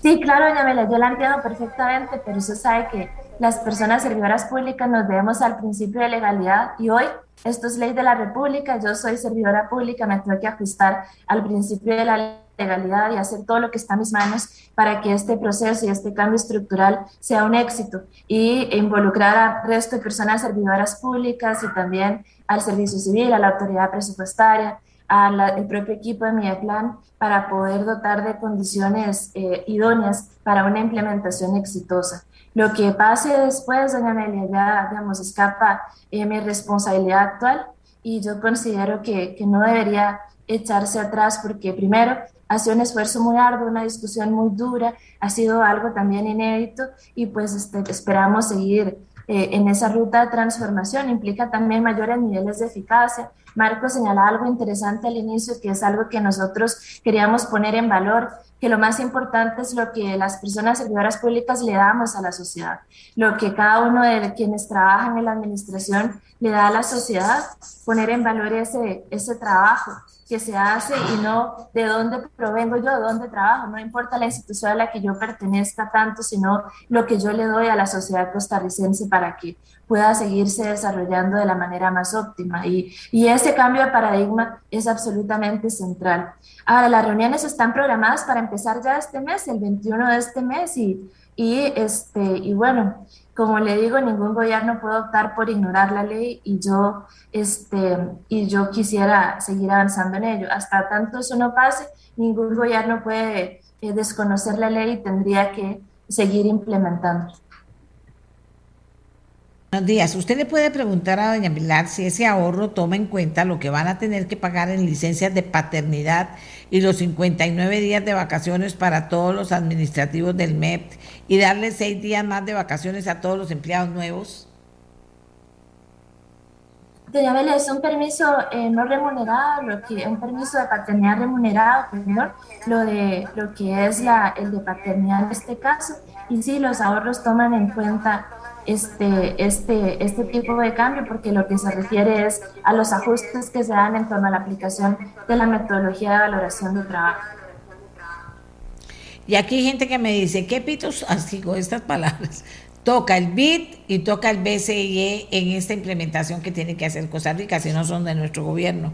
Sí, claro, doña Mela, yo la entiendo perfectamente, pero usted sabe que las personas servidoras públicas nos debemos al principio de legalidad y hoy esto es ley de la República, yo soy servidora pública, me tengo que ajustar al principio de la legalidad y hacer todo lo que está en mis manos para que este proceso y este cambio estructural sea un éxito y involucrar al resto de personas servidoras públicas y también al servicio civil, a la autoridad presupuestaria, al propio equipo de Mideplan para poder dotar de condiciones eh, idóneas para una implementación exitosa. Lo que pase después, doña Amelia, ya, digamos, escapa eh, mi responsabilidad actual y yo considero que, que, no debería echarse atrás porque primero ha sido un esfuerzo muy arduo, una discusión muy dura, ha sido algo también inédito y pues este, esperamos seguir eh, en esa ruta de transformación. Implica también mayores niveles de eficacia. Marco señalaba algo interesante al inicio, que es algo que nosotros queríamos poner en valor que lo más importante es lo que las personas servidoras públicas le damos a la sociedad, lo que cada uno de quienes trabajan en la administración le da a la sociedad, poner en valor ese, ese trabajo que se hace y no de dónde provengo yo, de dónde trabajo, no importa la institución a la que yo pertenezca tanto, sino lo que yo le doy a la sociedad costarricense para que pueda seguirse desarrollando de la manera más óptima. Y, y ese cambio de paradigma es absolutamente central. Ahora, las reuniones están programadas para empezar ya este mes, el 21 de este mes, y, y, este, y bueno, como le digo, ningún gobierno puede optar por ignorar la ley y yo, este, y yo quisiera seguir avanzando en ello. Hasta tanto eso no pase, ningún gobierno puede eh, desconocer la ley y tendría que seguir implementando. Buenos días. Usted le puede preguntar a doña Pilar si ese ahorro toma en cuenta lo que van a tener que pagar en licencias de paternidad y los 59 días de vacaciones para todos los administrativos del MEP y darle seis días más de vacaciones a todos los empleados nuevos. Doña Belia, es un permiso eh, no remunerado, lo que, un permiso de paternidad remunerado, perdón, lo de lo que es la, el de paternidad en este caso. Y sí, los ahorros toman en cuenta este, este, este tipo de cambio porque lo que se refiere es a los ajustes que se dan en torno a la aplicación de la metodología de valoración de trabajo. Y aquí hay gente que me dice, ¿qué pitos? Así con estas palabras toca el BID y toca el BCIE en esta implementación que tiene que hacer Costa Rica, si no son de nuestro gobierno.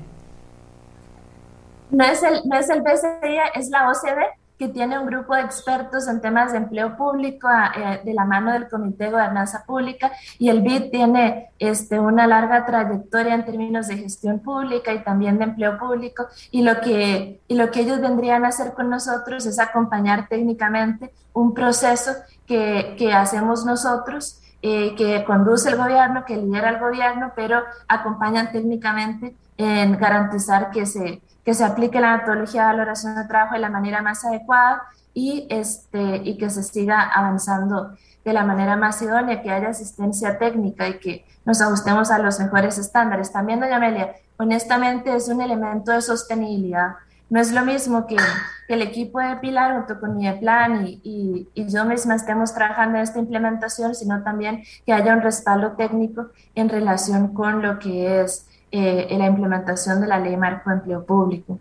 No es el, no es el BCIE, es la OCDE, que tiene un grupo de expertos en temas de empleo público eh, de la mano del Comité de Gobernanza Pública y el BID tiene este, una larga trayectoria en términos de gestión pública y también de empleo público y lo que, y lo que ellos vendrían a hacer con nosotros es acompañar técnicamente un proceso que, que hacemos nosotros, eh, que conduce el gobierno, que lidera el gobierno, pero acompañan técnicamente en garantizar que se, que se aplique la metodología de valoración de trabajo de la manera más adecuada y, este, y que se siga avanzando de la manera más idónea, que haya asistencia técnica y que nos ajustemos a los mejores estándares. También, doña Amelia, honestamente es un elemento de sostenibilidad no es lo mismo que, el equipo de Pilar junto con mi plan y, y, yo misma estemos trabajando en esta implementación, sino también que haya un respaldo técnico en relación con lo que es eh, la implementación de la ley marco de empleo público.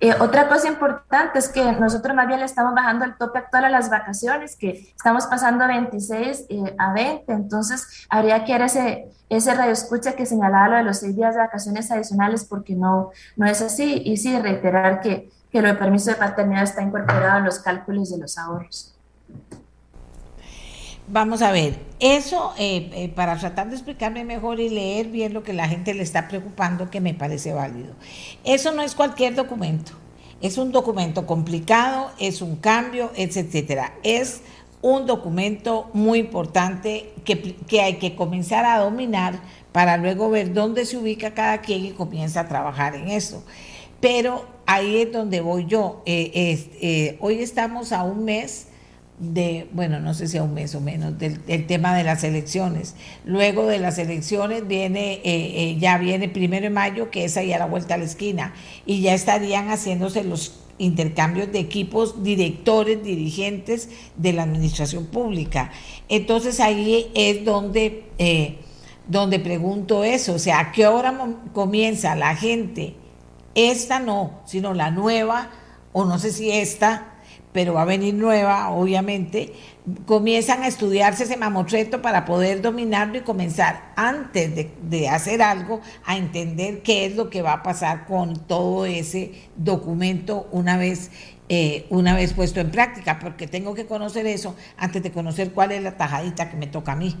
Eh, otra cosa importante es que nosotros más bien le estamos bajando el tope actual a las vacaciones, que estamos pasando 26 eh, a 20, entonces habría que ir ese, ese radio escucha que señalaba lo de los seis días de vacaciones adicionales porque no, no es así y sí reiterar que, que lo de permiso de paternidad está incorporado en los cálculos de los ahorros. Vamos a ver, eso eh, para tratar de explicarme mejor y leer bien lo que la gente le está preocupando, que me parece válido. Eso no es cualquier documento, es un documento complicado, es un cambio, etcétera. Es un documento muy importante que, que, hay que comenzar a dominar para luego ver dónde se ubica cada quien y comienza a trabajar en eso. Pero ahí es donde voy yo. Eh, eh, hoy estamos a un mes de, bueno, no sé si a un mes o menos, del, tema de las elecciones. Luego de las elecciones viene, eh, eh, ya viene primero de mayo, que es ahí a la vuelta a la esquina, y ya estarían haciéndose los intercambios de equipos, directores, dirigentes de la administración pública. Entonces ahí es donde, eh, donde pregunto eso, o sea, ¿a qué hora comienza la gente? Esta no, sino la nueva, o no sé si esta pero va a venir nueva, obviamente, comienzan a estudiarse ese mamotreto para poder dominarlo y comenzar antes de, hacer algo a entender qué es lo que va a pasar con todo ese documento una vez, eh, una vez puesto en práctica, porque tengo que conocer eso antes de conocer cuál es la tajadita que me toca a mí.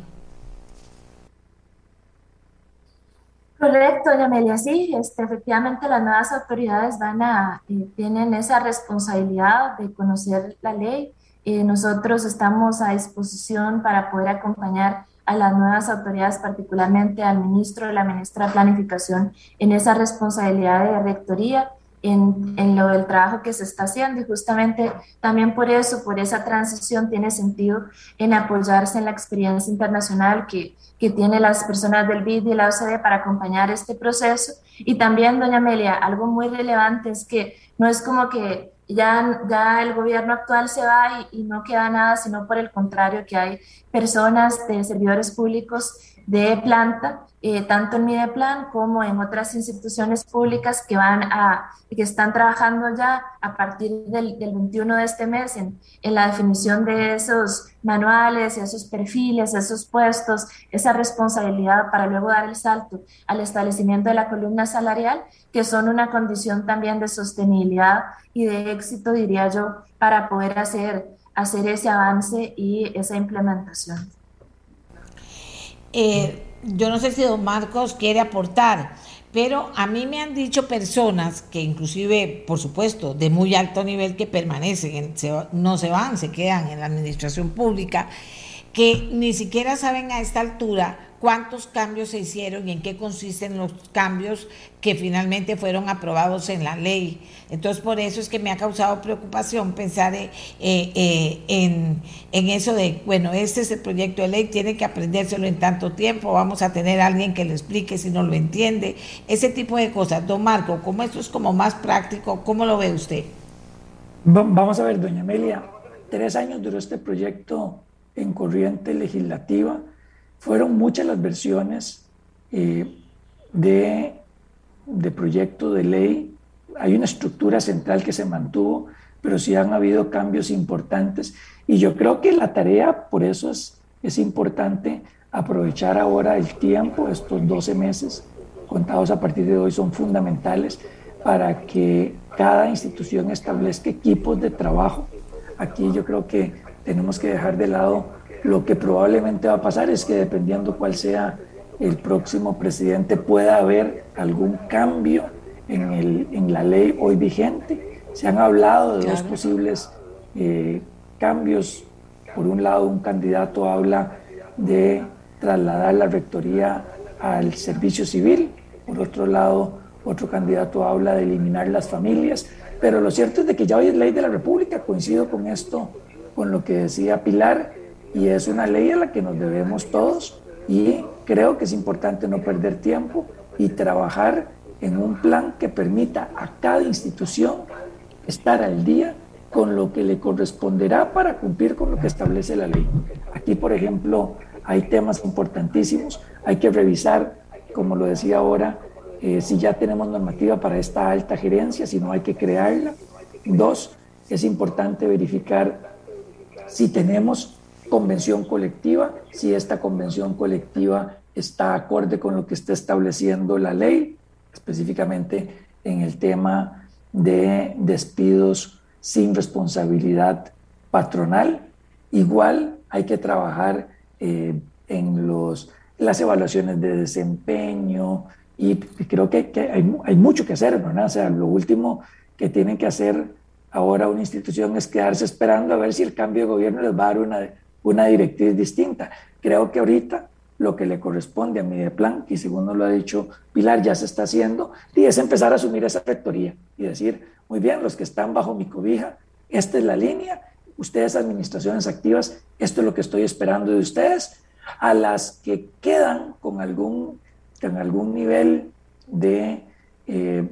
Correcto, Amelia, sí, este, efectivamente las nuevas autoridades van a, eh, tienen esa responsabilidad de conocer la ley. Eh, nosotros estamos a disposición para poder acompañar a las nuevas autoridades, particularmente al ministro, la ministra de Planificación, en esa responsabilidad de rectoría en, en, lo del trabajo que se está haciendo y justamente también por eso, por esa transición tiene sentido en apoyarse en la experiencia internacional que, que tiene las personas del BID y la OCDE para acompañar este proceso. Y también, doña Amelia, algo muy relevante es que no es como que ya, ya el gobierno actual se va y no queda nada, sino por el contrario, que hay personas de servidores públicos de planta eh, tanto en Mideplan como en otras instituciones públicas que van a, que están trabajando ya a partir del, 21 de este mes en, en, la definición de esos manuales, esos perfiles, esos puestos, esa responsabilidad para luego dar el salto al establecimiento de la columna salarial, que son una condición también de sostenibilidad y de éxito, diría yo, para poder hacer, hacer ese avance y esa implementación. Eh, yo no sé si don Marcos quiere aportar, pero a mí me han dicho personas que inclusive, por supuesto, de muy alto nivel que permanecen, no se van, se quedan en la administración pública, que ni siquiera saben a esta altura cuántos cambios se hicieron y en qué consisten los cambios que finalmente fueron aprobados en la ley. Entonces, por eso es que me ha causado preocupación pensar eh, eh, en, en, eso de, bueno, este es el proyecto de ley, tiene que aprendérselo en tanto tiempo, vamos a tener a alguien que lo explique si no lo entiende, ese tipo de cosas. Don Marco, como esto es como más práctico, ¿cómo lo ve usted? Vamos a ver, doña Amelia, tres años duró este proyecto en corriente legislativa fueron muchas las versiones eh, de, de proyecto de ley. Hay una estructura central que se mantuvo, pero sí han habido cambios importantes. Y yo creo que la tarea, por eso es, es importante aprovechar ahora el tiempo, estos 12 meses contados a partir de hoy son fundamentales para que cada institución establezca equipos de trabajo. Aquí yo creo que tenemos que dejar de lado lo que probablemente va a pasar es que dependiendo cuál sea el próximo presidente pueda haber algún cambio en, el, en la ley hoy vigente. Se han hablado de dos posibles eh, cambios. Por un lado, un candidato habla de trasladar la rectoría al servicio civil. Por otro lado, otro candidato habla de eliminar las familias. Pero lo cierto es de que ya hoy es ley de la República. Coincido con esto, con lo que decía Pilar y es una ley a la que nos debemos todos y creo que es importante no perder tiempo y trabajar en un plan que permita a cada institución estar al día con lo que le corresponderá para cumplir con lo que establece la ley. Aquí, por ejemplo, hay temas importantísimos. Hay que revisar, como lo decía ahora, eh, si ya tenemos normativa para esta alta gerencia, si no hay que crearla. Dos, es importante verificar si tenemos convención colectiva, si esta convención colectiva está acorde con lo que está estableciendo la ley, específicamente en el tema de despidos sin responsabilidad patronal. Igual hay que trabajar eh, en los, las evaluaciones de desempeño y creo que, hay, hay, mucho que hacer, ¿verdad? O sea, lo último que tienen que hacer ahora una institución es quedarse esperando a ver si el cambio de gobierno les va a dar una, una directriz distinta. Creo que ahorita lo que le corresponde a mi plan, y según nos lo ha dicho Pilar, ya se está haciendo, y es empezar a asumir esa rectoría y decir, muy bien, los que están bajo mi cobija, esta es la línea, ustedes administraciones activas, esto es lo que estoy esperando de ustedes, a las que quedan con algún, con algún nivel de, eh,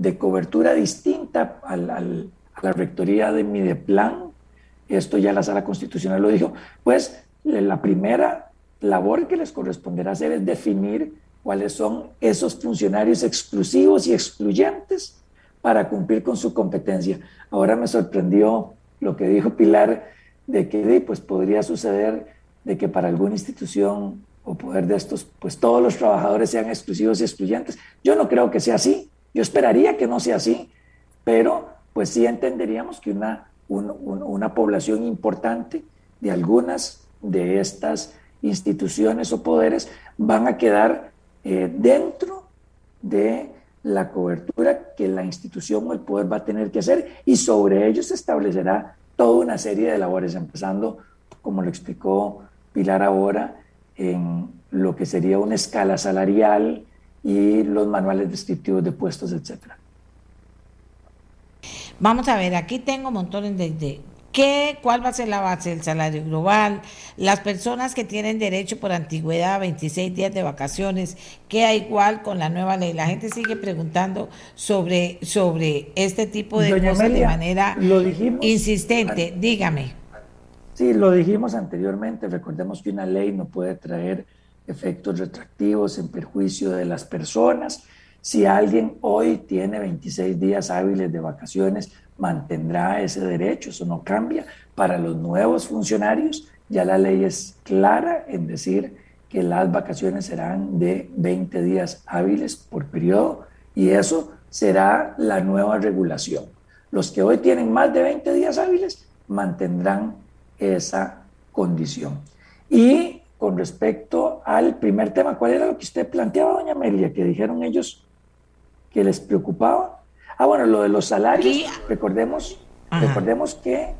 de cobertura distinta al, a la rectoría de mi plan, esto ya la sala constitucional lo dijo, pues la primera labor que les corresponderá hacer es definir cuáles son esos funcionarios exclusivos y excluyentes para cumplir con su competencia. Ahora me sorprendió lo que dijo Pilar de que pues podría suceder de que para alguna institución o poder de estos, pues todos los trabajadores sean exclusivos y excluyentes. Yo no creo que sea así. Yo esperaría que no sea así, pero pues sí entenderíamos que una una población importante de algunas de estas instituciones o poderes van a quedar eh, dentro de la cobertura que la institución o el poder va a tener que hacer y sobre ellos se establecerá toda una serie de labores, empezando, como lo explicó Pilar ahora, en lo que sería una escala salarial y los manuales descriptivos de puestos, etcétera. Vamos a ver, aquí tengo montones de, ¿Qué, ¿Cuál va a ser la base del salario global? Las personas que tienen derecho por antigüedad a 26 días de vacaciones, ¿qué hay igual con la nueva ley? La gente sigue preguntando sobre, sobre este tipo de cosas de manera insistente. Dígame. Sí, lo dijimos anteriormente. Recordemos que una ley no puede traer efectos retractivos en perjuicio de las personas si alguien hoy tiene 26 días hábiles de vacaciones, mantendrá ese derecho, eso no cambia. Para los nuevos funcionarios, ya la ley es clara en decir que las vacaciones serán de 20 días hábiles por periodo y eso será la nueva regulación. Los que hoy tienen más de 20 días hábiles mantendrán esa condición. Y con respecto al primer tema, ¿cuál era lo que usted planteaba, doña Amelia, que dijeron ellos que les preocupaba. Ah, bueno, lo de los salarios, recordemos, recordemos que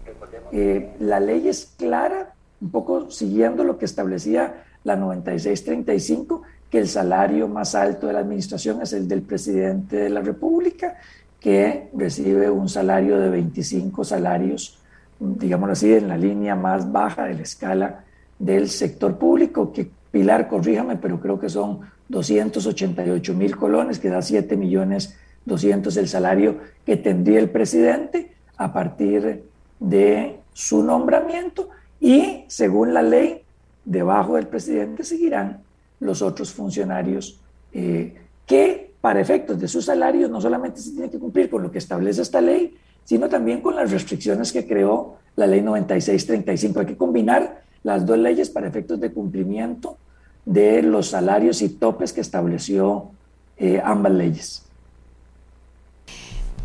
eh, la ley es clara un poco siguiendo lo que establecía la 9635, que el salario más alto de la administración es el del presidente de la República, que recibe un salario de 25 salarios, digámoslo así, en la línea más baja de la escala del sector público, que Pilar, corríjame, pero creo que son 288 mil colones, que da 7 millones 200 el salario que tendría el presidente a partir de su nombramiento y según la ley, debajo del presidente seguirán los otros funcionarios eh, que para efectos de sus salarios no solamente se tiene que cumplir con lo que establece esta ley, sino también con las restricciones que creó la ley 9635. Hay que combinar las dos leyes para efectos de cumplimiento de los salarios y topes que estableció eh, ambas leyes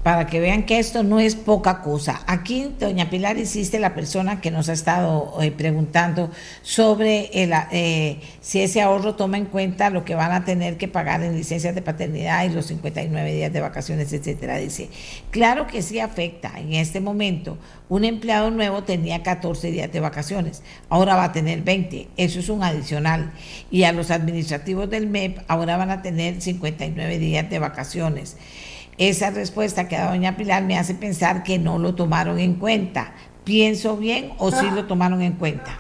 para que vean que esto no es poca cosa. Aquí, doña Pilar, hiciste la persona que nos ha estado eh, preguntando sobre el, eh, si ese ahorro toma en cuenta lo que van a tener que pagar en licencias de paternidad y los 59 días de vacaciones, etcétera. Dice, claro que sí afecta. En este momento, un empleado nuevo tenía 14 días de vacaciones, ahora va a tener 20. Eso es un adicional. Y a los administrativos del MEP ahora van a tener 59 días de vacaciones. Esa respuesta que da doña Pilar me hace pensar que no lo tomaron en cuenta. ¿Pienso bien o sí lo tomaron en cuenta?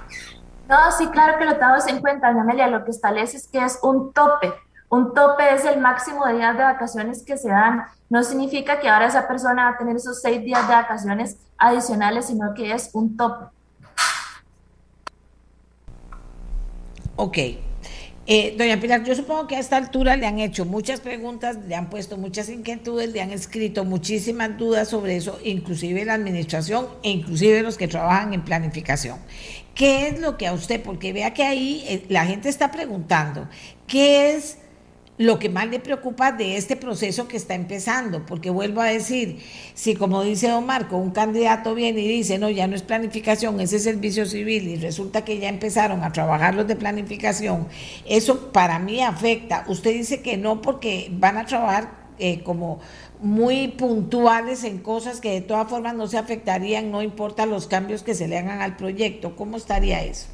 No, sí, claro que lo tomamos en cuenta, doña Amelia. Lo que establece es que es un tope. Un tope es el máximo de días de vacaciones que se dan. No significa que ahora esa persona va a tener esos seis días de vacaciones adicionales, sino que es un tope. Ok. Eh, doña Pilar, yo supongo que a esta altura le han hecho muchas preguntas, le han puesto muchas inquietudes, le han escrito muchísimas dudas sobre eso, inclusive la administración e inclusive los que trabajan en planificación. ¿Qué es lo que a usted, porque vea que ahí eh, la gente está preguntando, ¿qué es lo que más le preocupa de este proceso que está empezando, porque vuelvo a decir, si como dice don Marco, un candidato viene y dice, no, ya no es planificación, ese es servicio civil, y resulta que ya empezaron a trabajar los de planificación, eso para mí afecta. Usted dice que no porque van a trabajar eh, como muy puntuales en cosas que de todas formas no se afectarían, no importa los cambios que se le hagan al proyecto. ¿Cómo estaría eso?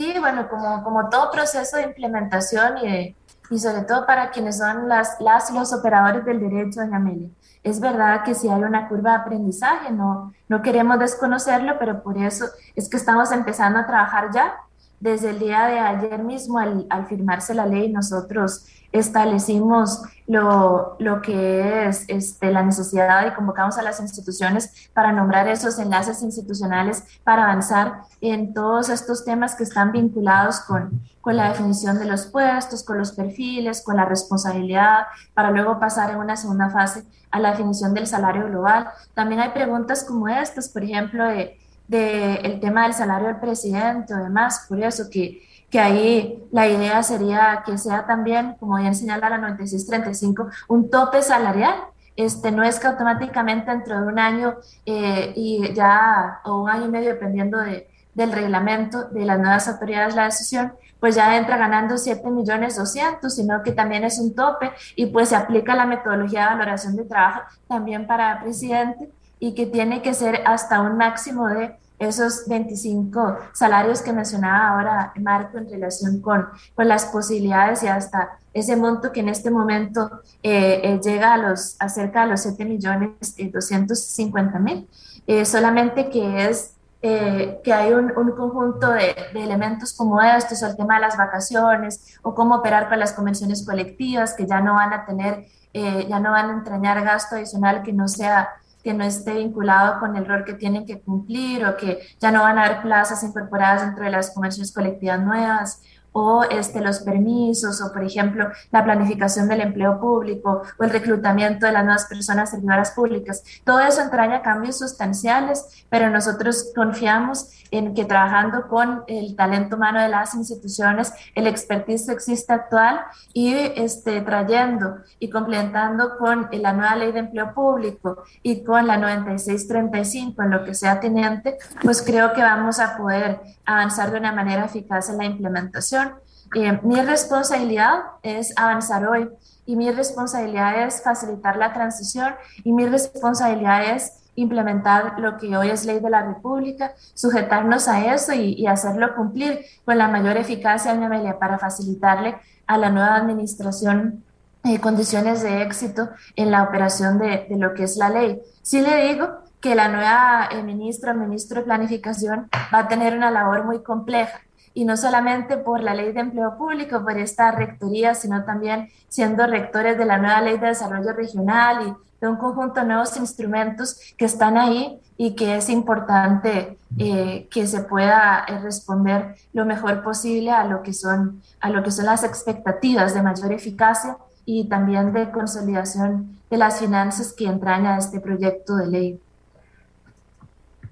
Sí, bueno, como, como todo proceso de implementación y, y sobre todo para quienes son las, las los operadores del derecho, doña Amelia. Es verdad que si hay una curva de aprendizaje, no, no queremos desconocerlo, pero por eso es que estamos empezando a trabajar ya. Desde el día de ayer mismo, al, al firmarse la ley, nosotros establecimos lo, lo, que es este, la necesidad y convocamos a las instituciones para nombrar esos enlaces institucionales para avanzar en todos estos temas que están vinculados con, con la definición de los puestos, con los perfiles, con la responsabilidad, para luego pasar en una segunda fase a la definición del salario global. También hay preguntas como estas, por ejemplo, de, de el tema del salario del presidente o por eso que que ahí la idea sería que sea también, como bien señala la 9635, un tope salarial. Este, no es que automáticamente dentro de un año eh, y ya, o un año y medio, dependiendo de, del reglamento de las nuevas autoridades, la decisión, pues ya entra ganando 7 millones 200, sino que también es un tope y pues se aplica la metodología de valoración de trabajo también para presidente y que tiene que ser hasta un máximo de esos 25 salarios que mencionaba ahora Marco en relación con, con las posibilidades y hasta ese monto que en este momento eh, eh, llega a, los, a cerca de los 7 millones 250 mil, eh, solamente que es que hay un, un conjunto de, de, elementos como estos, el tema de las vacaciones, o cómo operar con las convenciones colectivas, que ya no van a tener, ya no van a entrañar gasto adicional que no sea que no esté vinculado con el rol que tienen que cumplir o que ya no van a haber plazas incorporadas dentro de las convenciones colectivas nuevas o este, los permisos, o por ejemplo, la planificación del empleo público, o el reclutamiento de las nuevas personas servidoras públicas. Todo eso entraña cambios sustanciales, pero nosotros confiamos en que trabajando con el talento humano de las instituciones, el expertise existe actual y este, trayendo y complementando con la nueva ley de empleo público y con la 9635 en lo que sea teniente, pues creo que vamos a poder avanzar de una manera eficaz en la implementación. Eh, mi responsabilidad es avanzar hoy y mi responsabilidad es facilitar la transición y mi responsabilidad es implementar lo que hoy es ley de la República, sujetarnos a eso y, hacerlo cumplir con la mayor eficacia, Amelia, para facilitarle a la nueva administración eh, condiciones de éxito en la operación de, de, lo que es la ley. Sí le digo que la nueva eh, ministra, ministro de Planificación, va a tener una labor muy compleja y no solamente por la ley de empleo público, por esta rectoría, sino también siendo rectores de la nueva ley de desarrollo regional y de un conjunto de nuevos instrumentos que están ahí y que es importante eh, que se pueda eh, responder lo mejor posible a lo que son a lo que son las expectativas de mayor eficacia y también de consolidación de las finanzas que entraña este proyecto de ley.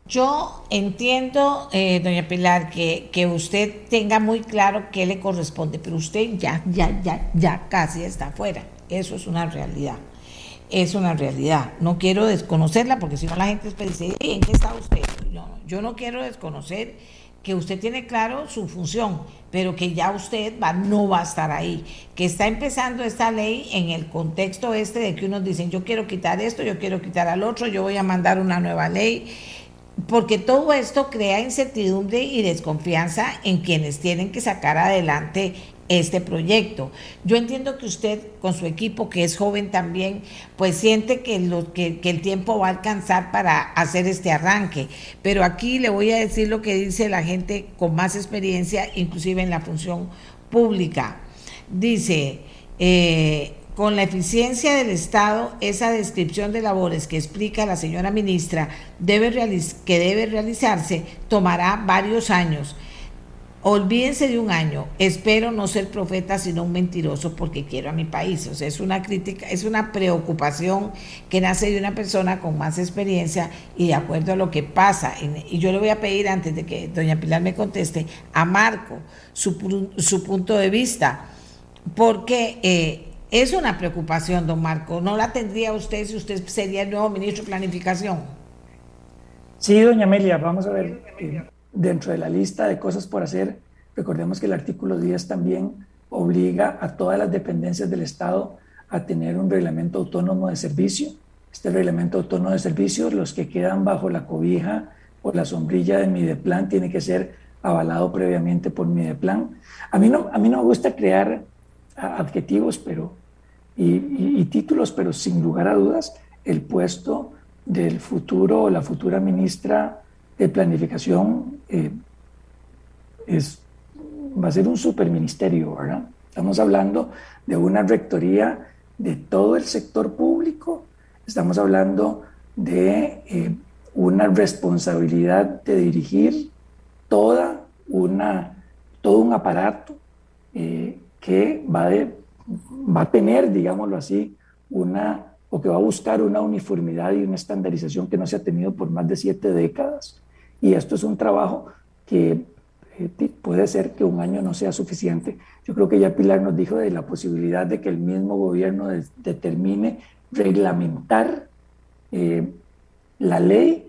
Yo entiendo, eh, doña Pilar, que, que, usted tenga muy claro qué le corresponde, pero usted ya, ya, ya, ya casi está afuera. Eso es una realidad. Es una realidad. No quiero desconocerla porque si no la gente dice, ¿en qué está usted? yo no quiero desconocer que usted tiene claro su función, pero que ya usted va, no va a estar ahí, que está empezando esta ley en el contexto este de que unos dicen, yo quiero quitar esto, yo quiero quitar al otro, yo voy a mandar una nueva ley porque todo esto crea incertidumbre y desconfianza en quienes tienen que sacar adelante este proyecto. Yo entiendo que usted con su equipo, que es joven también, pues siente que, lo, que, el tiempo va a alcanzar para hacer este arranque, pero aquí le voy a decir lo que dice la gente con más experiencia, inclusive en la función pública. Dice, eh, con la eficiencia del Estado, esa descripción de labores que explica la señora ministra debe que debe realizarse tomará varios años. Olvídense de un año. Espero no ser profeta, sino un mentiroso porque quiero a mi país. O sea, es una crítica, es una preocupación que nace de una persona con más experiencia y de acuerdo a lo que pasa. Y yo le voy a pedir, antes de que doña Pilar me conteste, a Marco su, su punto de vista, porque eh, es una preocupación, don Marco. ¿No la tendría usted si usted sería el nuevo ministro de Planificación? Sí, doña Amelia, vamos a ver. Eh, dentro de la lista de cosas por hacer, recordemos que el artículo 10 también obliga a todas las dependencias del Estado a tener un reglamento autónomo de servicio. Este reglamento autónomo de servicio, los que quedan bajo la cobija o la sombrilla de Mideplan, tiene que ser avalado previamente por Mideplan. A mí no, a mí no me gusta crear adjetivos pero, y, títulos, pero sin lugar a dudas, el puesto del futuro o la futura ministra de Planificación eh, es, va a ser un superministerio, ¿verdad? Estamos hablando de una rectoría de todo el sector público, estamos hablando de eh, una responsabilidad de dirigir toda una, todo un aparato eh, que va, va a tener, digámoslo así, una, o que va a buscar una uniformidad y una estandarización que no se ha tenido por más de siete décadas. Y esto es un trabajo que eh, puede ser que un año no sea suficiente. Yo creo que ya Pilar nos dijo de la posibilidad de que el mismo gobierno determine reglamentar eh, la ley.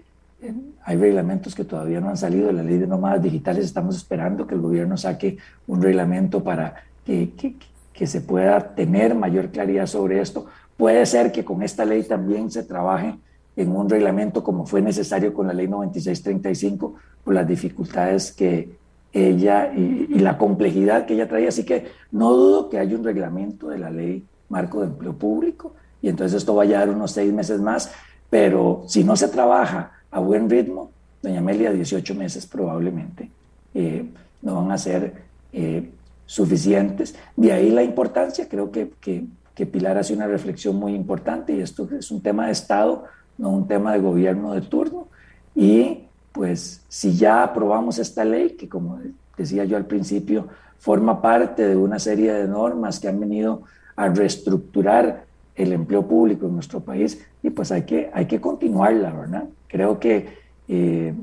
hay reglamentos que todavía no han salido, la ley de nómadas digitales, estamos esperando que el gobierno saque un reglamento para que, que, se pueda tener mayor claridad sobre esto. Puede ser que con esta ley también se trabaje en un reglamento como fue necesario con la ley 9635 por las dificultades que ella y, y, la complejidad que ella traía. Así que no dudo que haya un reglamento de la ley marco de empleo público y entonces esto va a llevar unos seis meses más, pero si no se trabaja a buen ritmo, doña Amelia, 18 meses probablemente eh, no van a ser eh, suficientes. De ahí la importancia, creo que, que, Pilar hace una reflexión muy importante y esto es un tema de Estado, no un tema de gobierno de turno. Y pues si ya aprobamos esta ley, que como decía yo al principio, forma parte de una serie de normas que han venido a reestructurar el empleo público en nuestro país, y pues hay que, hay que continuarla, ¿verdad? Creo que eh,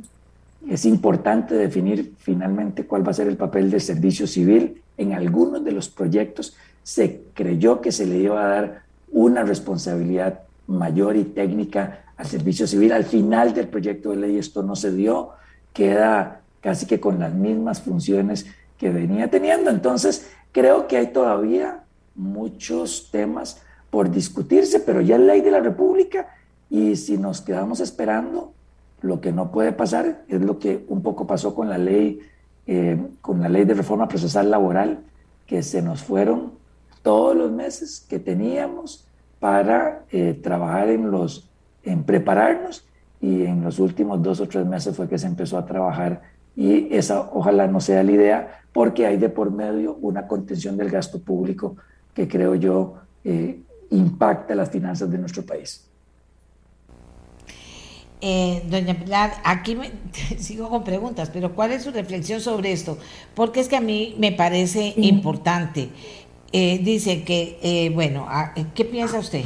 es importante definir finalmente cuál va a ser el papel del servicio civil en algunos de los proyectos se creyó que se le iba a dar una responsabilidad mayor y técnica al servicio civil. Al final del proyecto de ley esto no se dio, queda casi que con las mismas funciones que venía teniendo. Entonces, creo que hay todavía muchos temas por discutirse, pero ya en ley de la República Y si nos quedamos esperando, lo que no puede pasar es lo que un poco pasó con la ley, eh, con la ley de reforma procesal laboral, que se nos fueron todos los meses que teníamos para eh, trabajar en los, en prepararnos y en los últimos dos o tres meses fue que se empezó a trabajar y esa ojalá no sea la idea porque hay de por medio una contención del gasto público que creo yo eh, impacta las finanzas de nuestro país. Eh, doña Pilar, aquí sigo con preguntas, pero ¿cuál es su reflexión sobre esto? Porque es que a mí me parece importante. Eh, dice que, eh, bueno, ah, ¿qué piensa usted?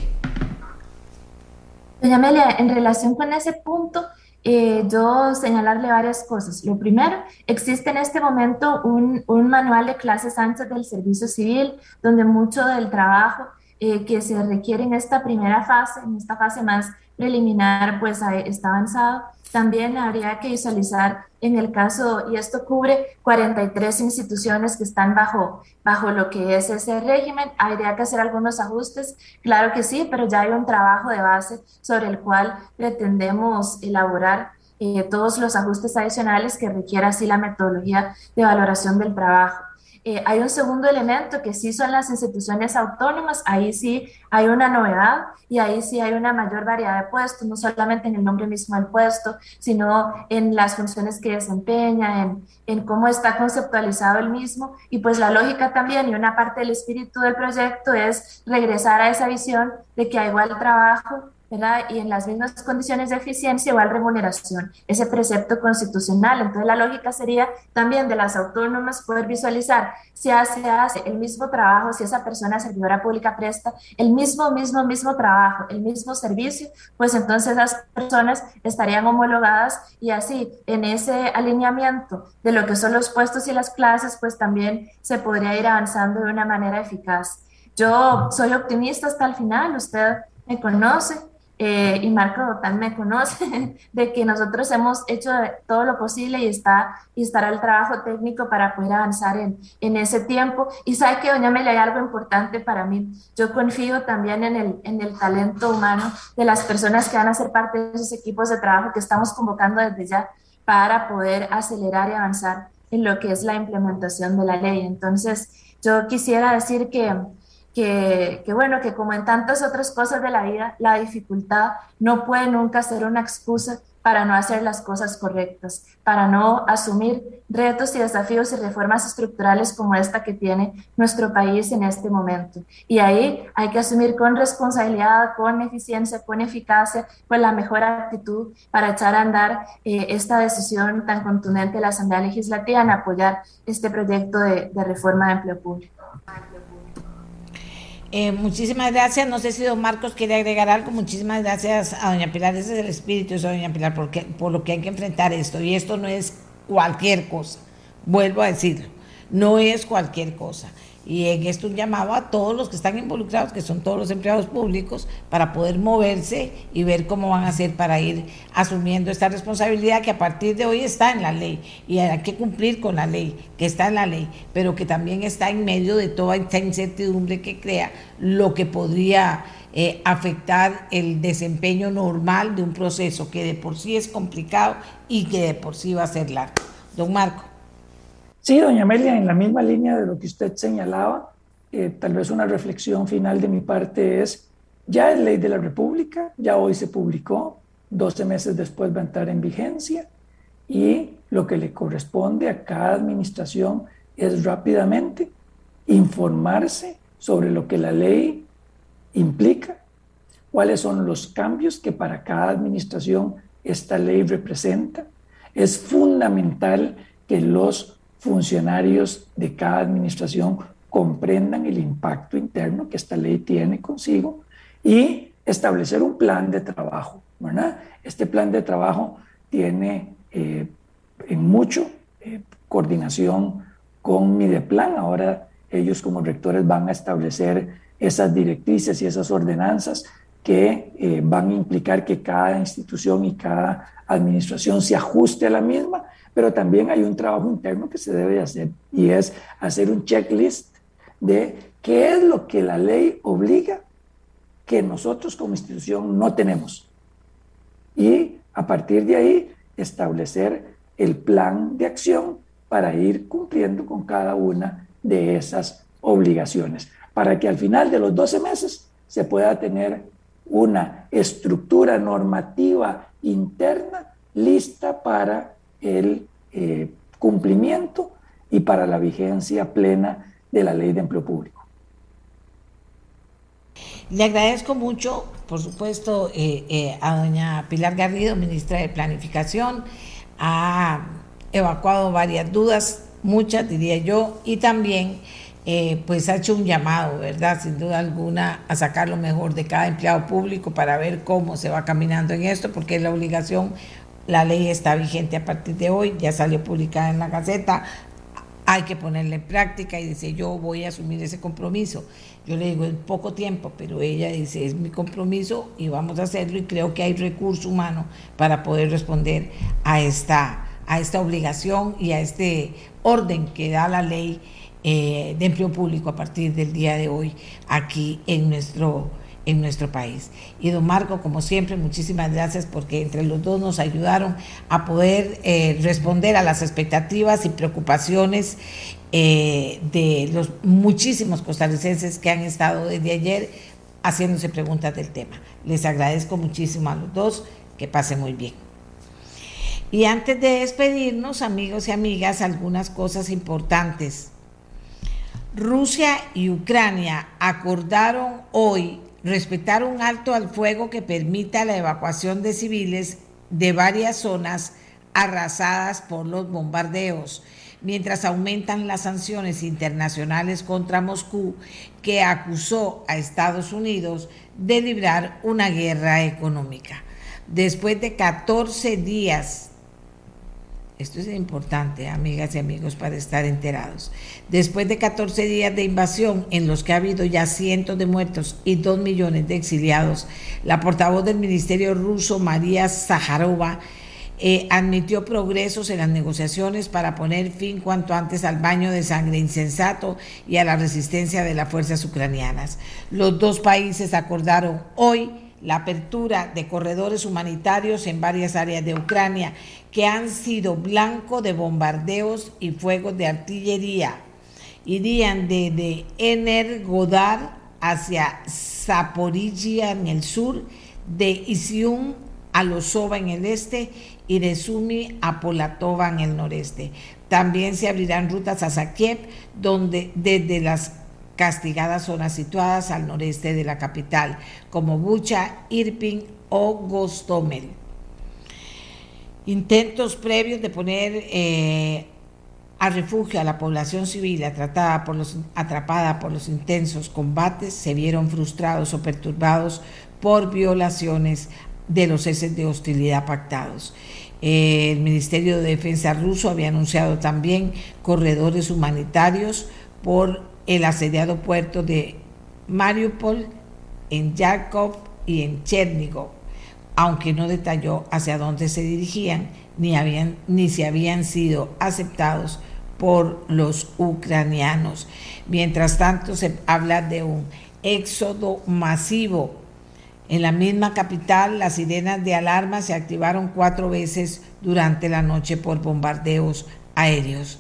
Doña Amelia, en relación con ese punto, yo señalarle varias cosas. Lo primero, existe en este momento un, un manual de clases antes del servicio civil, donde mucho del trabajo que se requiere en esta primera fase, en esta fase más preliminar pues está avanzado. También habría que visualizar en el caso, y esto cubre 43 instituciones que están bajo, bajo lo que es ese régimen, habría que hacer algunos ajustes, claro que sí, pero ya hay un trabajo de base sobre el cual pretendemos elaborar eh, todos los ajustes adicionales que requiera así la metodología de valoración del trabajo. Eh, hay un segundo elemento que sí son las instituciones autónomas, ahí sí hay una novedad y ahí sí hay una mayor variedad de puestos, no solamente en el nombre mismo del puesto, sino en las funciones que desempeña, en, en cómo está conceptualizado el mismo. Y pues la lógica también y una parte del espíritu del proyecto es regresar a esa visión de que hay igual trabajo y en las mismas condiciones de eficiencia igual remuneración, ese precepto constitucional. Entonces la lógica sería también de las autónomas poder visualizar si hace, hace el mismo trabajo, si esa persona servidora pública presta el mismo, mismo, mismo trabajo, el mismo servicio, pues entonces esas personas estarían homologadas y así en ese alineamiento de lo que son los puestos y las clases, pues también se podría ir avanzando de una manera eficaz. Yo soy optimista hasta el final, usted me conoce, eh, y Marco también me conoce, de que nosotros hemos hecho todo lo posible y, está, y estará el trabajo técnico para poder avanzar en, en ese tiempo. Y sabe que, doña Mela, hay algo importante para mí. Yo confío también en el, en el talento humano de las personas que van a ser parte de esos equipos de trabajo que estamos convocando desde ya para poder acelerar y avanzar en lo que es la implementación de la ley. Entonces, yo quisiera decir que que, bueno, que como en tantas otras cosas de la vida, la dificultad no puede nunca ser una excusa para no hacer las cosas correctas, para no asumir retos y desafíos y reformas estructurales como esta que tiene nuestro país en este momento. Y ahí hay que asumir con responsabilidad, con eficiencia, con eficacia, con la mejor actitud para echar a andar eh, esta decisión tan contundente de la Asamblea Legislativa en apoyar este proyecto de, de reforma de empleo público. Eh, muchísimas gracias. No sé si don Marcos quiere agregar algo. Muchísimas gracias a doña Pilar. Ese es el espíritu de doña Pilar, porque, por lo que hay que enfrentar esto. Y esto no es cualquier cosa. Vuelvo a decirlo. No es cualquier cosa. Y en esto un llamado a todos los que están involucrados, que son todos los empleados públicos, para poder moverse y ver cómo van a hacer para ir asumiendo esta responsabilidad que a partir de hoy está en la ley y hay que cumplir con la ley, que está en la ley, pero que también está en medio de toda esta incertidumbre que crea lo que podría eh, afectar el desempeño normal de un proceso que de por sí es complicado y que de por sí va a ser largo. Don Marco. Sí, doña Amelia, en la misma línea de lo que usted señalaba, eh, tal vez una reflexión final de mi parte es, ya es ley de la República, ya hoy se publicó, 12 meses después va a entrar en vigencia y lo que le corresponde a cada administración es rápidamente informarse sobre lo que la ley implica, cuáles son los cambios que para cada administración esta ley representa. Es fundamental que los funcionarios de cada administración comprendan el impacto interno que esta ley tiene consigo y establecer un plan de trabajo. ¿verdad? Este plan de trabajo tiene eh, en mucho eh, coordinación con Mideplan. Ahora ellos como rectores van a establecer esas directrices y esas ordenanzas que eh, van a implicar que cada institución y cada administración se ajuste a la misma pero también hay un trabajo interno que se debe hacer y es hacer un checklist de qué es lo que la ley obliga que nosotros como institución no tenemos. Y a partir de ahí establecer el plan de acción para ir cumpliendo con cada una de esas obligaciones, para que al final de los 12 meses se pueda tener una estructura normativa interna lista para el eh, cumplimiento y para la vigencia plena de la ley de empleo público. Le agradezco mucho, por supuesto, eh, eh, a doña Pilar Garrido, ministra de Planificación, ha evacuado varias dudas, muchas diría yo, y también eh, pues ha hecho un llamado, ¿verdad? Sin duda alguna, a sacar lo mejor de cada empleado público para ver cómo se va caminando en esto, porque es la obligación, la ley está vigente a partir de hoy, ya salió publicada en la Gaceta, hay que ponerla en práctica y dice, yo voy a asumir ese compromiso. Yo le digo, en poco tiempo, pero ella dice, es mi compromiso y vamos a hacerlo y creo que hay recurso humano para poder responder a esta, a esta obligación y a este orden que da la ley eh, de empleo público a partir del día de hoy aquí en nuestro en nuestro país. Y don Marco, como siempre, muchísimas gracias porque entre los dos nos ayudaron a poder eh, responder a las expectativas y preocupaciones eh, de los muchísimos costarricenses que han estado desde ayer haciéndose preguntas del tema. Les agradezco muchísimo a los dos, que pasen muy bien. Y antes de despedirnos, amigos y amigas, algunas cosas importantes. Rusia y Ucrania acordaron hoy respetar un alto al fuego que permita la evacuación de civiles de varias zonas arrasadas por los bombardeos, mientras aumentan las sanciones internacionales contra Moscú, que acusó a Estados Unidos de librar una guerra económica. Después de 14 días esto es importante, amigas y amigos, para estar enterados. Después de 14 días de invasión en los que ha habido ya cientos de muertos y dos millones de exiliados, la portavoz del Ministerio ruso, María Zaharova, eh, admitió progresos en las negociaciones para poner fin cuanto antes al baño de sangre insensato y a la resistencia de las fuerzas ucranianas. Los dos países acordaron hoy la apertura de corredores humanitarios en varias áreas de Ucrania que han sido blanco de bombardeos y fuegos de artillería. Irían desde Energodar hacia Zaporizhia en el sur, de Isium a Losova en el este y de Sumi a Polatova en el noreste. También se abrirán rutas a Zakiev, donde desde las castigadas zonas situadas al noreste de la capital, como Bucha, Irpin o Gostomel. Intentos previos de poner eh, a refugio a la población civil atrapada por los, intensos combates se vieron frustrados o perturbados por violaciones de los ceses de hostilidad pactados. El Ministerio de Defensa ruso había anunciado también corredores humanitarios por el asediado puerto de Mariupol, en Yarkov y en Chernigov, aunque no detalló hacia dónde se dirigían ni si habían sido aceptados por los ucranianos. Mientras tanto, se habla de un éxodo masivo. En la misma capital, las sirenas de alarma se activaron cuatro veces durante la noche por bombardeos aéreos.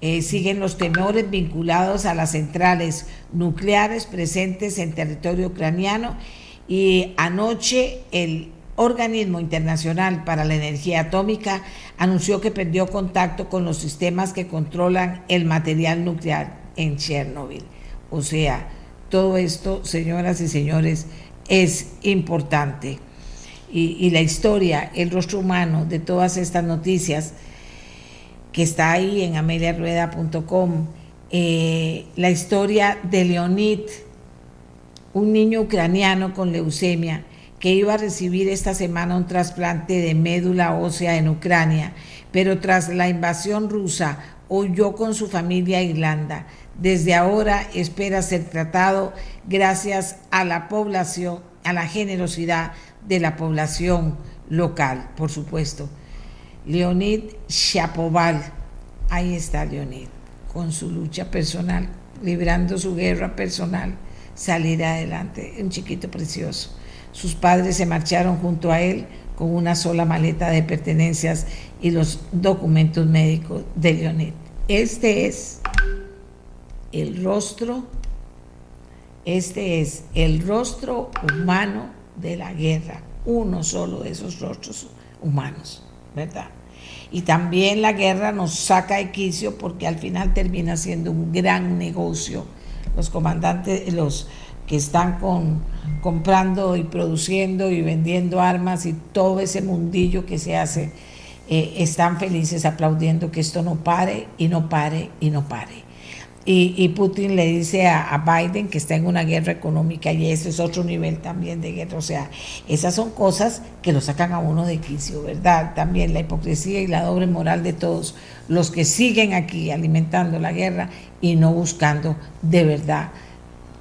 Eh, siguen los temores vinculados a las centrales nucleares presentes en territorio ucraniano y anoche el Organismo Internacional para la Energía Atómica anunció que perdió contacto con los sistemas que controlan el material nuclear en Chernobyl. O sea, todo esto, señoras y señores, es importante. Y, y la historia, el rostro humano de todas estas noticias, que está ahí en ameliarueda.com, eh, la historia de Leonid, un niño ucraniano con leucemia que iba a recibir esta semana un trasplante de médula ósea en Ucrania, pero tras la invasión rusa huyó con su familia a Irlanda. Desde ahora espera ser tratado gracias a la población, a la generosidad de la población local, por supuesto. Leonid Chapoval, ahí está Leonid, con su lucha personal, librando su guerra personal, salir adelante, un chiquito precioso. Sus padres se marcharon junto a él con una sola maleta de pertenencias y los documentos médicos de Leonet. Este es el rostro, este es el rostro humano de la guerra, uno solo de esos rostros humanos, ¿verdad? Y también la guerra nos saca de quicio porque al final termina siendo un gran negocio. Los comandantes, los que están con, comprando y produciendo y vendiendo armas y todo ese mundillo que se hace, eh, están felices aplaudiendo que esto no pare y no pare y no pare. Y, Putin le dice a, Biden que está en una guerra económica y ese es otro nivel también de guerra. O sea, esas son cosas que lo sacan a uno de quicio, ¿verdad? También la hipocresía y la doble moral de todos los que siguen aquí alimentando la guerra y no buscando de verdad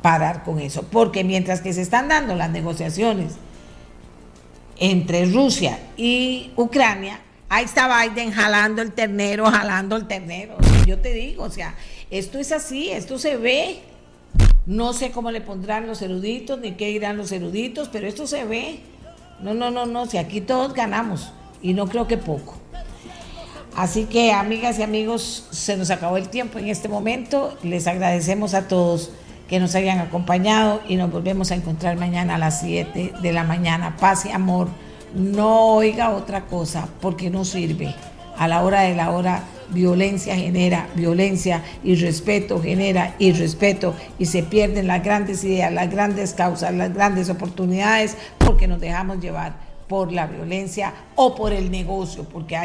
parar con eso. Porque mientras que se están dando las negociaciones entre Rusia y Ucrania, ahí está Biden jalando el ternero, jalando el ternero. Yo te digo, o sea, esto es así, esto se ve. No sé cómo le pondrán los eruditos ni qué dirán los eruditos, pero esto se ve. No, no, no, no, si aquí todos ganamos y no creo que poco. Así que amigas y amigos, se nos acabó el tiempo en este momento. Les agradecemos a todos que nos hayan acompañado y nos volvemos a encontrar mañana a las 7 de la mañana. Paz y amor. No oiga otra cosa porque no sirve. A la hora de la hora violencia genera violencia, y respeto genera irrespeto y se pierden las grandes ideas, las grandes causas, las grandes oportunidades porque nos dejamos llevar por la violencia o por el negocio, porque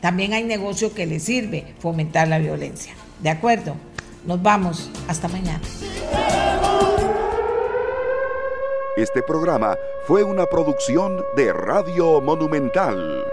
también hay negocio que le sirve fomentar la violencia. ¿De acuerdo? Nos vamos. Hasta mañana. Este programa fue una producción de Radio Monumental.